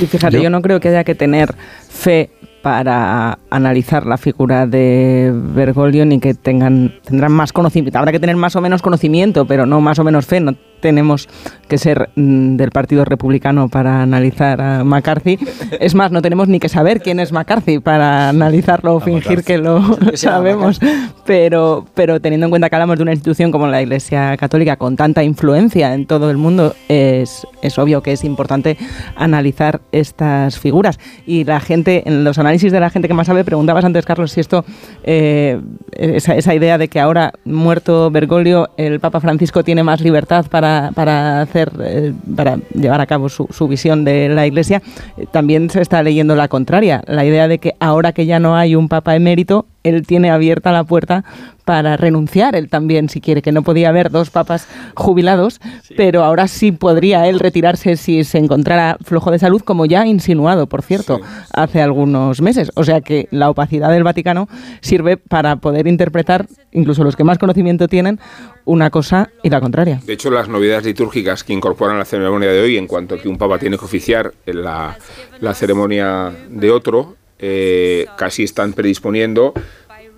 Y fíjate, yo, yo no creo que haya que tener fe para analizar la figura de Bergoglio ni que tengan tendrán más conocimiento. Habrá que tener más o menos conocimiento, pero no más o menos fe. No tenemos que ser mm, del Partido Republicano para analizar a McCarthy. *laughs* Es más, no tenemos ni que saber quién es McCarthy para analizarlo o fingir que lo *laughs* *laughs* sabemos. Pero, pero teniendo en cuenta que hablamos de una institución como la Iglesia Católica con tanta influencia en todo el mundo, es, es obvio que es importante analizar estas figuras. Y la gente, en los análisis de la gente que más sabe, preguntabas antes, Carlos, si esto, eh, esa, idea de que ahora, muerto Bergoglio, el Papa Francisco tiene más libertad para, para hacer, eh, para llevar a cabo su, su visión de la Iglesia, eh, también se está leyendo la contraria, la idea de que ahora que ya no hay un Papa emérito, él tiene abierta la puerta para renunciar, él también, si quiere, que no podía haber dos papas jubilados, pero ahora sí podría él retirarse si se encontrara flojo de salud, como ya ha insinuado, por cierto, hace algunos meses. O sea que la opacidad del Vaticano sirve para poder interpretar, incluso los que más conocimiento tienen, una cosa y la contraria. De hecho, las novedades litúrgicas que incorporan la ceremonia de hoy, en cuanto a que un papa tiene que oficiar en la, la ceremonia de otro, eh, casi están predisponiendo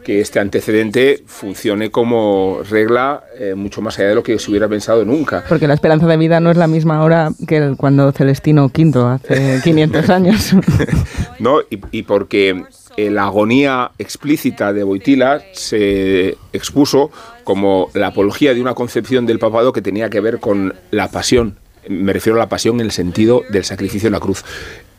que este antecedente funcione como regla eh, mucho más allá de lo que se hubiera pensado nunca. Porque la esperanza de vida no es la misma ahora que cuando Celestino V hace *laughs* 500 años. *laughs* ¿no? Y, y porque eh, la agonía explícita de Boitila se expuso como la apología de una concepción del papado que tenía que ver con la pasión. Me refiero a la pasión en el sentido del sacrificio en la cruz.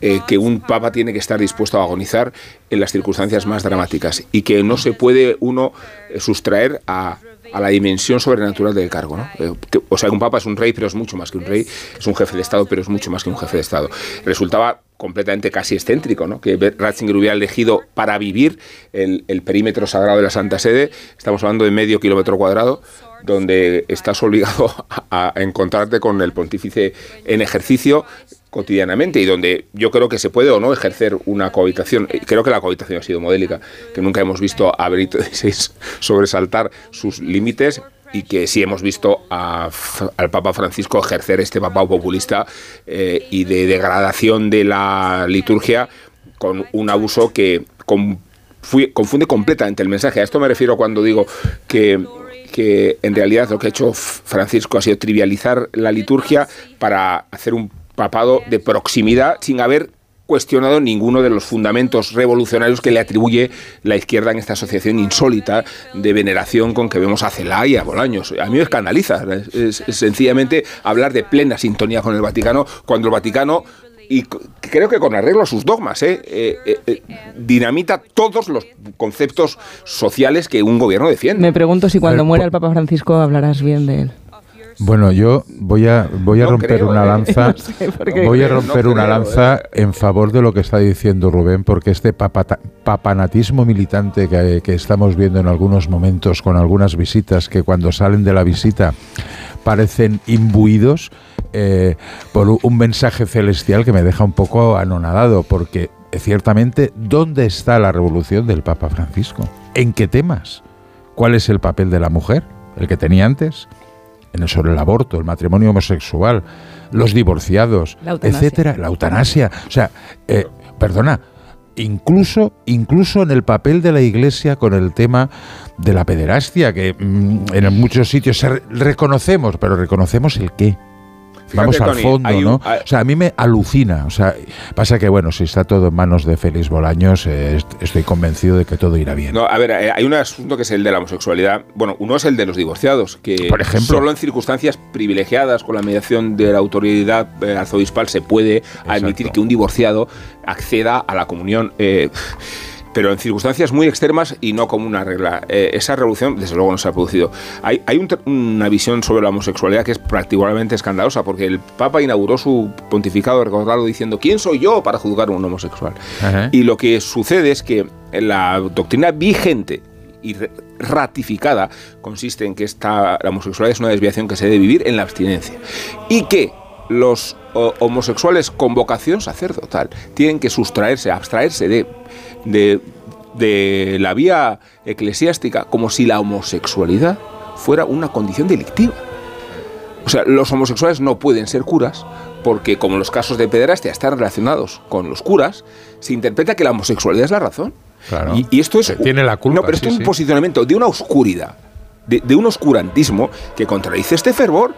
Eh, que un papa tiene que estar dispuesto a agonizar en las circunstancias más dramáticas y que no se puede uno eh, sustraer a, la dimensión sobrenatural del cargo. ¿no? Eh, que- o sea, un papa es un rey, pero es mucho más que un rey, es un jefe de Estado, pero es mucho más que un jefe de Estado. Resultaba completamente casi excéntrico, ¿no? que Ratzinger hubiera elegido para vivir el, perímetro sagrado de la Santa Sede, estamos hablando de medio kilómetro cuadrado, donde estás obligado *laughs* a encontrarte con el pontífice en ejercicio cotidianamente y donde yo creo que se puede o no ejercer una cohabitación. Eh, Creo que la cohabitación ha sido modélica, que nunca hemos visto a Benito *laughs* XVI sobresaltar sus límites y que sí hemos visto a al Papa Francisco ejercer este papado populista eh, y de degradación de la liturgia con un abuso que confunde completamente el mensaje. A esto me refiero cuando digo que, que en realidad lo que ha hecho Francisco ha sido trivializar la liturgia para hacer un papado de proximidad sin haber cuestionado ninguno de los fundamentos revolucionarios que le atribuye la izquierda en esta asociación insólita de veneración con que vemos a Celá y a Bolaños. A mí me escandaliza, es, es- es sencillamente hablar de plena sintonía con el Vaticano cuando el Vaticano y creo que con arreglo a sus dogmas, ¿eh? Eh, eh, eh, dinamita todos los conceptos sociales que un gobierno defiende. Me pregunto si cuando muera el Papa Francisco hablarás bien de él. Bueno, yo voy a voy a No romper creo, una ¿eh? lanza, *laughs* No sé, porque- voy a No romper creo, una ¿eh? lanza en favor de lo que está diciendo Rubén, porque este papata- papanatismo militante que, que estamos viendo en algunos momentos con algunas visitas que cuando salen de la visita parecen imbuidos eh, por un mensaje celestial que me deja un poco anonadado, porque ciertamente, ¿dónde está la revolución del Papa Francisco? ¿En qué temas? ¿Cuál es el papel de la mujer? ¿El que tenía antes? En el- sobre el aborto, el matrimonio homosexual, los divorciados, La etcétera, la eutanasia. O sea, eh, perdona, incluso, incluso en el papel de la Iglesia con el tema de la pederastia, que mm, en muchos sitios reconocemos, pero reconocemos el qué. Fíjate, Vamos al Tony, fondo, un- ¿no? hay- O sea, a mí me alucina. O sea, pasa que, bueno, si está todo en manos de Félix Bolaños, eh, est- estoy convencido de que todo irá bien. No, a ver, eh, hay un asunto que es el de la homosexualidad. Bueno, uno es el de los divorciados, que Por ejemplo. solo en circunstancias privilegiadas con la mediación de la autoridad eh, arzobispal se puede admitir que un divorciado acceda a la comunión. eh, pero en circunstancias muy extremas y no como una regla. Eh, esa revolución, desde luego, no se ha producido. Hay, hay un ter- una visión sobre la homosexualidad que es particularmente escandalosa, porque el Papa inauguró su pontificado, recordarlo, diciendo: ¿Quién soy yo para juzgar a un homosexual? Ajá. Y lo que sucede es que la doctrina vigente y ratificada consiste en que esta, la homosexualidad es una desviación que se debe vivir en la abstinencia. Y que los homosexuales con vocación sacerdotal tienen que sustraerse, abstraerse de, de, de la vía eclesiástica como si la homosexualidad fuera una condición delictiva. O sea, los homosexuales no pueden ser curas porque como los casos de pederastia están relacionados con los curas, se interpreta que la homosexualidad es la razón. Claro. Y, y esto es... tiene la culpa, No, pero esto sí, es un sí. posicionamiento de una oscuridad, de, de un oscurantismo que contradice este fervor.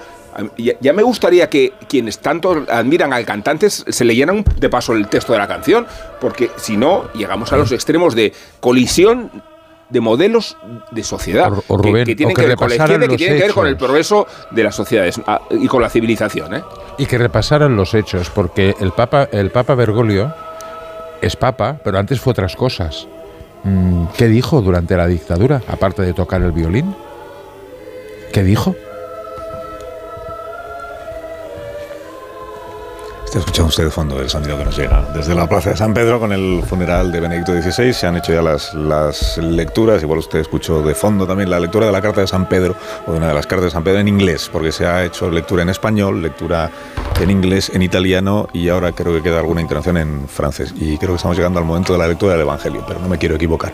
Ya, ya me gustaría que quienes tanto admiran al cantante se leyeran de paso el texto de la canción, porque si no, llegamos a los extremos de colisión de modelos de sociedad O- o Rubén, que, que tienen que que, ver con la izquierda que ver con el progreso de las sociedades ah, y con la civilización. ¿eh? Y que repasaran los hechos, porque el Papa, el Papa Bergoglio es Papa, pero antes fue otras cosas. Mm, ¿Qué dijo durante la dictadura, aparte de tocar el violín? ¿Qué dijo? Está usted de fondo el sonido que nos llega desde la Plaza de San Pedro con el funeral de Benedicto XVI. Se han hecho ya las, las lecturas. Igual usted escuchó de fondo también la lectura de la Carta de San Pedro o de una de las cartas de San Pedro en inglés, porque se ha hecho lectura en español, lectura en inglés, en italiano y ahora creo que queda alguna intervención en francés. Y creo que estamos llegando al momento de la lectura del Evangelio, pero no me quiero equivocar.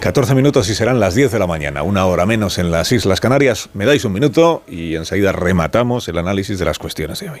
14 minutos y serán las 10 de la mañana, una hora menos en las Islas Canarias. Me dais un minuto y enseguida rematamos el análisis de las cuestiones de hoy.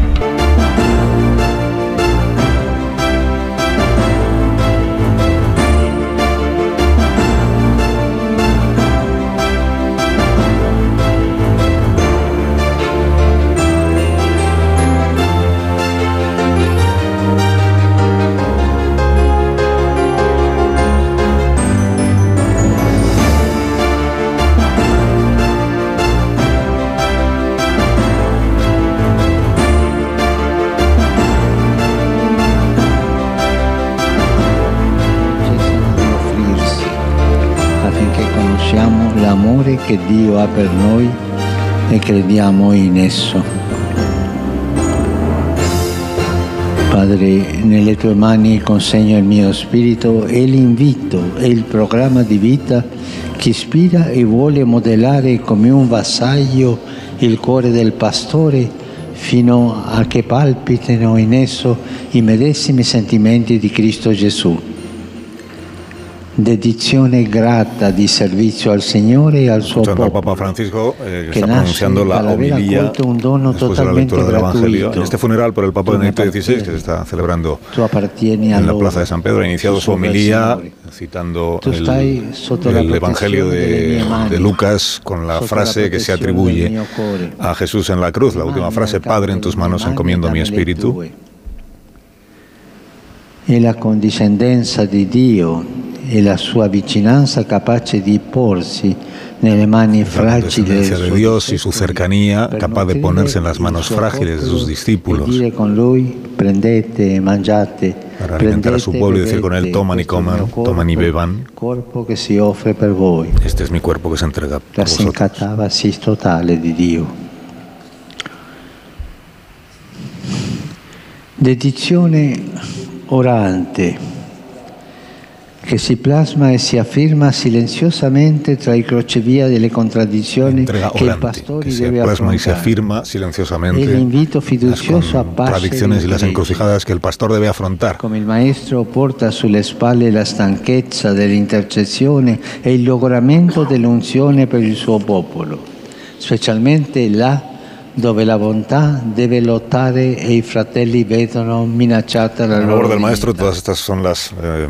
L'amore che Dio ha per noi e crediamo in esso. Padre, nelle tue mani consegno il mio spirito e l'invito e il programma di vita che ispira e vuole modellare come un vassaglio il cuore del pastore fino a che palpitino in esso i medesimi sentimenti di Cristo Gesù. Dedizione grata di servizio al Signore e al suo Escuchando popolo. Papa Francisco, eh, que está pronunciando la homilía un dono después de la lectura del Evangelio. gratuito. En este funeral por el Papa Benedicto XVI, que se está celebrando en la plaza de San Pedro, ha iniciado su homilía citando el, el Evangelio de, de Lucas con la frase que se atribuye a Jesús en la cruz, la última frase, Padre, en tus manos encomiendo mi espíritu. tue. E la condiscendenza di Dio e la sua vicinanza capace di porsi nelle mani La fragili dei descendencia de suoi Dios y su discepoli cercanía, per capaz de nutrire ponerse en las il manos suo frágiles de sus popolo discípulos E dire con lui, prendete e mangiate, para alimentar a su prendete e pueblo y decir con él, bevete, toman y questo è il mio coman, toman y corpo, beban. corpo che si offre per voi. Este es mi cuerpo que se entrega por La vosotros. sincatavasi totale di Dio. Dedizione orante che si plasma e si affirma silenziosamente tra i crocevia delle contraddizioni che il pastore que se deve plasma y se afirma silenciosamente E l'invito las fiducioso a contradicciones y las encrucijadas que el pastor debe afrontar. Come il Maestro porta sulle spalle la stanchezza dell'intercessione e il logoramento dell'unzione per il suo popolo, specialmente là dove la bontà deve lottare e i fratelli vedono minacciata la En labor del maestro, todas estas son las eh,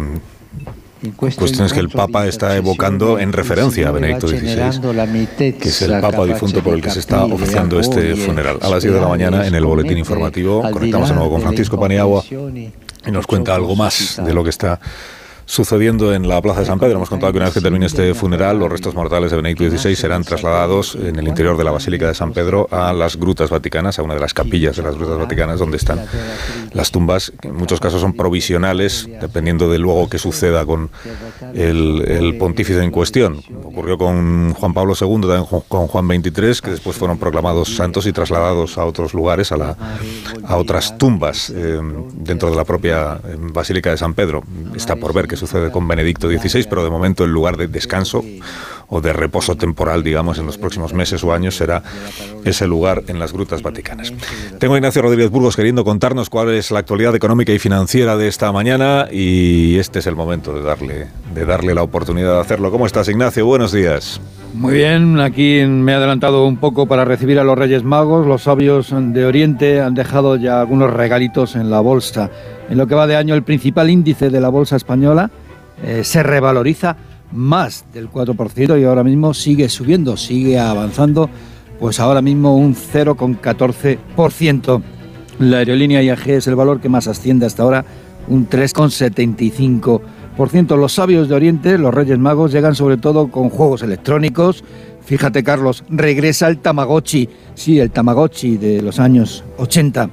cuestiones que el Papa está evocando en referencia a Benedicto XVI, que es el Papa difunto por el que se está oficiando este funeral. A las 10 de la mañana en el boletín informativo conectamos de nuevo con Francisco Paniagua y nos cuenta algo más de lo que está sucediendo en la Plaza de San Pedro. Hemos contado que una vez que termine este funeral, los restos mortales de Benedicto XVI serán trasladados en el interior de la Basílica de San Pedro a las grutas vaticanas, a una de las capillas de las grutas vaticanas, donde están las tumbas, que en muchos casos son provisionales, dependiendo de luego qué suceda con el, pontífice en cuestión. Ocurrió con Juan Pablo II, también con- Juan XXIII, que después fueron proclamados santos y trasladados a otros lugares, a otras tumbas eh, dentro de la propia eh, Basílica de San Pedro. Está por ver qué sucede con Benedicto XVI, pero de momento el lugar de descanso o de reposo temporal, digamos, en los próximos meses o años será ese lugar en las grutas vaticanas. Tengo a Ignacio Rodríguez Burgos queriendo contarnos cuál es la actualidad económica y financiera de esta mañana y este es el momento de darle, de darle la oportunidad de hacerlo. ¿Cómo estás, Ignacio? Buenos días. Muy bien, aquí me he adelantado un poco para recibir a los Reyes Magos. Los sabios de Oriente han dejado ya algunos regalitos en la bolsa. En lo que va de año, el principal índice de la bolsa española eh, se revaloriza más del 4% y ahora mismo sigue subiendo, sigue avanzando, pues ahora mismo un 0,14%. La aerolínea IAG es el valor que más asciende hasta ahora, un 3,75%. Los sabios de Oriente, los Reyes Magos, llegan sobre todo con juegos electrónicos. Fíjate, Carlos, regresa el Tamagotchi. Sí, el Tamagotchi de los años 80,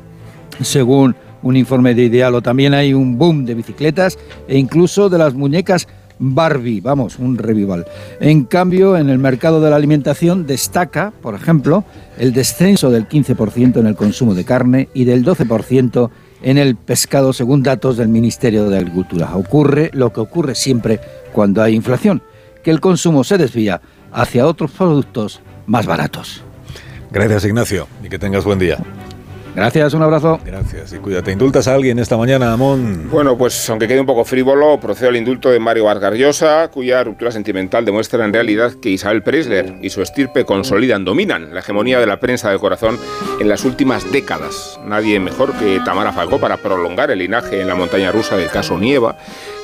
según un informe de Idealo. También hay un boom de bicicletas e incluso de las muñecas Barbie, vamos, un revival. En cambio, en el mercado de la alimentación destaca, por ejemplo, el descenso del 15% en el consumo de carne y del 12% en el pescado, según datos del Ministerio de Agricultura. Ocurre lo que ocurre siempre cuando hay inflación, que el consumo se desvía hacia otros productos más baratos. Gracias, Ignacio, y que tengas buen día. Gracias, un abrazo. Gracias y cuídate. ¿Indultas a alguien esta mañana, Amón? Bueno, pues aunque quede un poco frívolo, procedo al indulto de Mario Vargas Llosa, cuya ruptura sentimental demuestra en realidad que Isabel Preisler y su estirpe consolidan, dominan la hegemonía de la prensa del corazón en las últimas décadas. Nadie mejor que Tamara Falcó para prolongar el linaje en la montaña rusa del caso Nieva,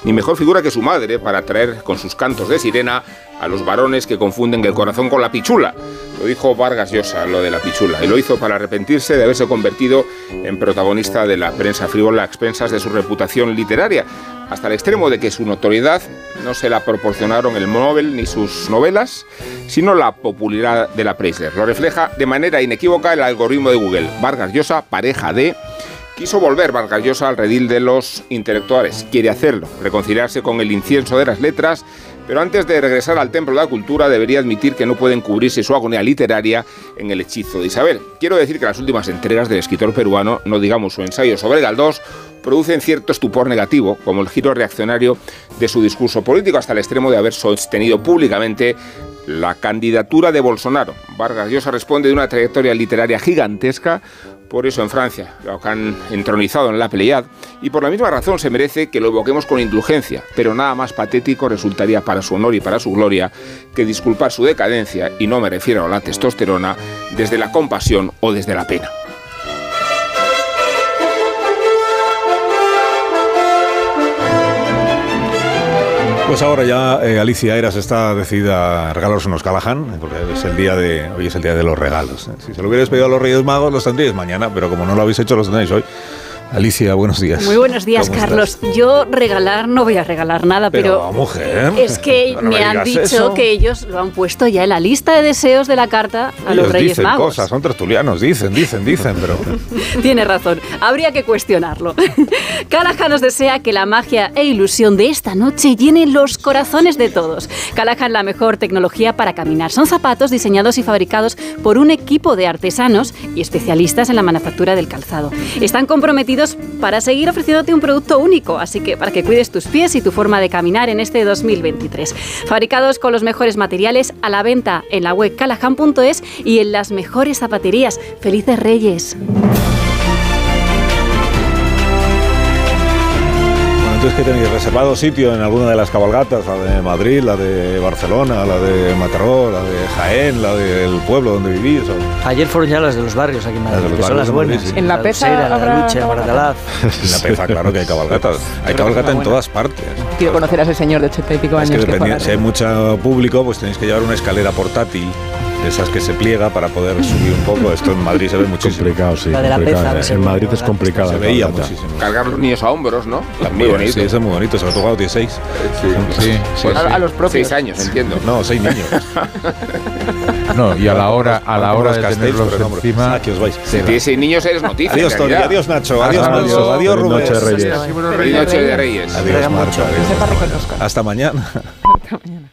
ni mejor figura que su madre para atraer con sus cantos de sirena a los varones que confunden el corazón con la pichula. Lo dijo Vargas Llosa, lo de la pichula, y lo hizo para arrepentirse de haberse convertido en protagonista de la prensa frívola a expensas de su reputación literaria, hasta el extremo de que su notoriedad no se la proporcionaron el Nobel ni sus novelas, sino la popularidad de la Preisler. Lo refleja de manera inequívoca el algoritmo de Google. Vargas Llosa, pareja de Quiso volver Vargas Llosa al redil de los intelectuales. Quiere hacerlo, reconciliarse con el incienso de las letras, pero antes de regresar al templo de la cultura debería admitir que no pueden cubrirse su agonía literaria en el hechizo de Isabel. Quiero decir que las últimas entregas del escritor peruano, no digamos su ensayo sobre Galdós, producen cierto estupor negativo, como el giro reaccionario de su discurso político hasta el extremo de haber sostenido públicamente la candidatura de Bolsonaro. Vargas Llosa responde de una trayectoria literaria gigantesca, por eso en Francia lo han entronizado en la Pleiad y por la misma razón se merece que lo evoquemos con indulgencia, pero nada más patético resultaría para su honor y para su gloria que disculpar su decadencia, y no me refiero a la testosterona, desde la compasión o desde la pena. Pues ahora ya eh, Alicia Eras está decidida a regalaros unos Callahan, porque es el día de, hoy es el día de los regalos. Si se lo hubierais pedido a los Reyes Magos, los tendríais mañana, pero como no lo habéis hecho, los tendréis hoy. Alicia, buenos días. Muy buenos días, ¿Cómo Carlos. Yo regalar no voy a regalar nada, pero, Pero, mujer. es que *laughs* no me han dicho eso. que ellos lo han puesto ya en la lista de deseos de la carta a los Ellos Reyes dicen Magos. cosas, son tertulianos, dicen, dicen, dicen, pero... *laughs* Tiene razón, habría que cuestionarlo. *laughs* Callahan nos desea que la magia e ilusión de esta noche llene los corazones de todos. Callahan, la mejor tecnología para caminar. Son zapatos diseñados y fabricados por un equipo de artesanos y especialistas en la manufactura del calzado. Están comprometidos para seguir ofreciéndote un producto único, así que para que cuides tus pies y tu forma de caminar en este 2023. Fabricados con los mejores materiales a la venta en la web callahan.es y en las mejores zapaterías. ¡Felices Reyes! Entonces, ¿qué tenéis? ¿Reservado sitio en alguna de las cabalgatas? La de Madrid, la de Barcelona, la de Mataró, la de Jaén, la del pueblo donde vivís. o- Ayer fueron ya las de los barrios aquí en Madrid, que son las de Madrid, buenas. sí. En la La pesa Dulceira, la habrá. Bardalaz. En la Peza, claro que hay cabalgatas. Hay cabalgata en todas partes. Quiero conocer a ese señor de ochenta y pico Es años que que juega. si hay mucho público, pues tenéis que llevar una escalera portátil, de esas que se pliega para poder subir un poco. Esto en Madrid se ve muchísimo. Complicado, sí. La de la peza, en. Madrid es complicado. Se veía muchísimo. Cargar los niños a hombros, ¿no? Muy bonito. Sí, eso es muy bonito, sobre todo cuando tienes seis. Sí, sí, Pues sí. A, a los propios. Seis años, entiendo. No, seis niños. *laughs* No, y a la hora, a la hora de tenerlos encima. Aquí os vais. Si tienes seis niños eres noticia. Adiós, Tony. Adiós, Nacho. Adiós, Adiós. Manso. Adiós, Rubén. noche, Reyes. Feliz noche de Reyes. Adiós, Marta. Hasta mañana. Hasta mañana.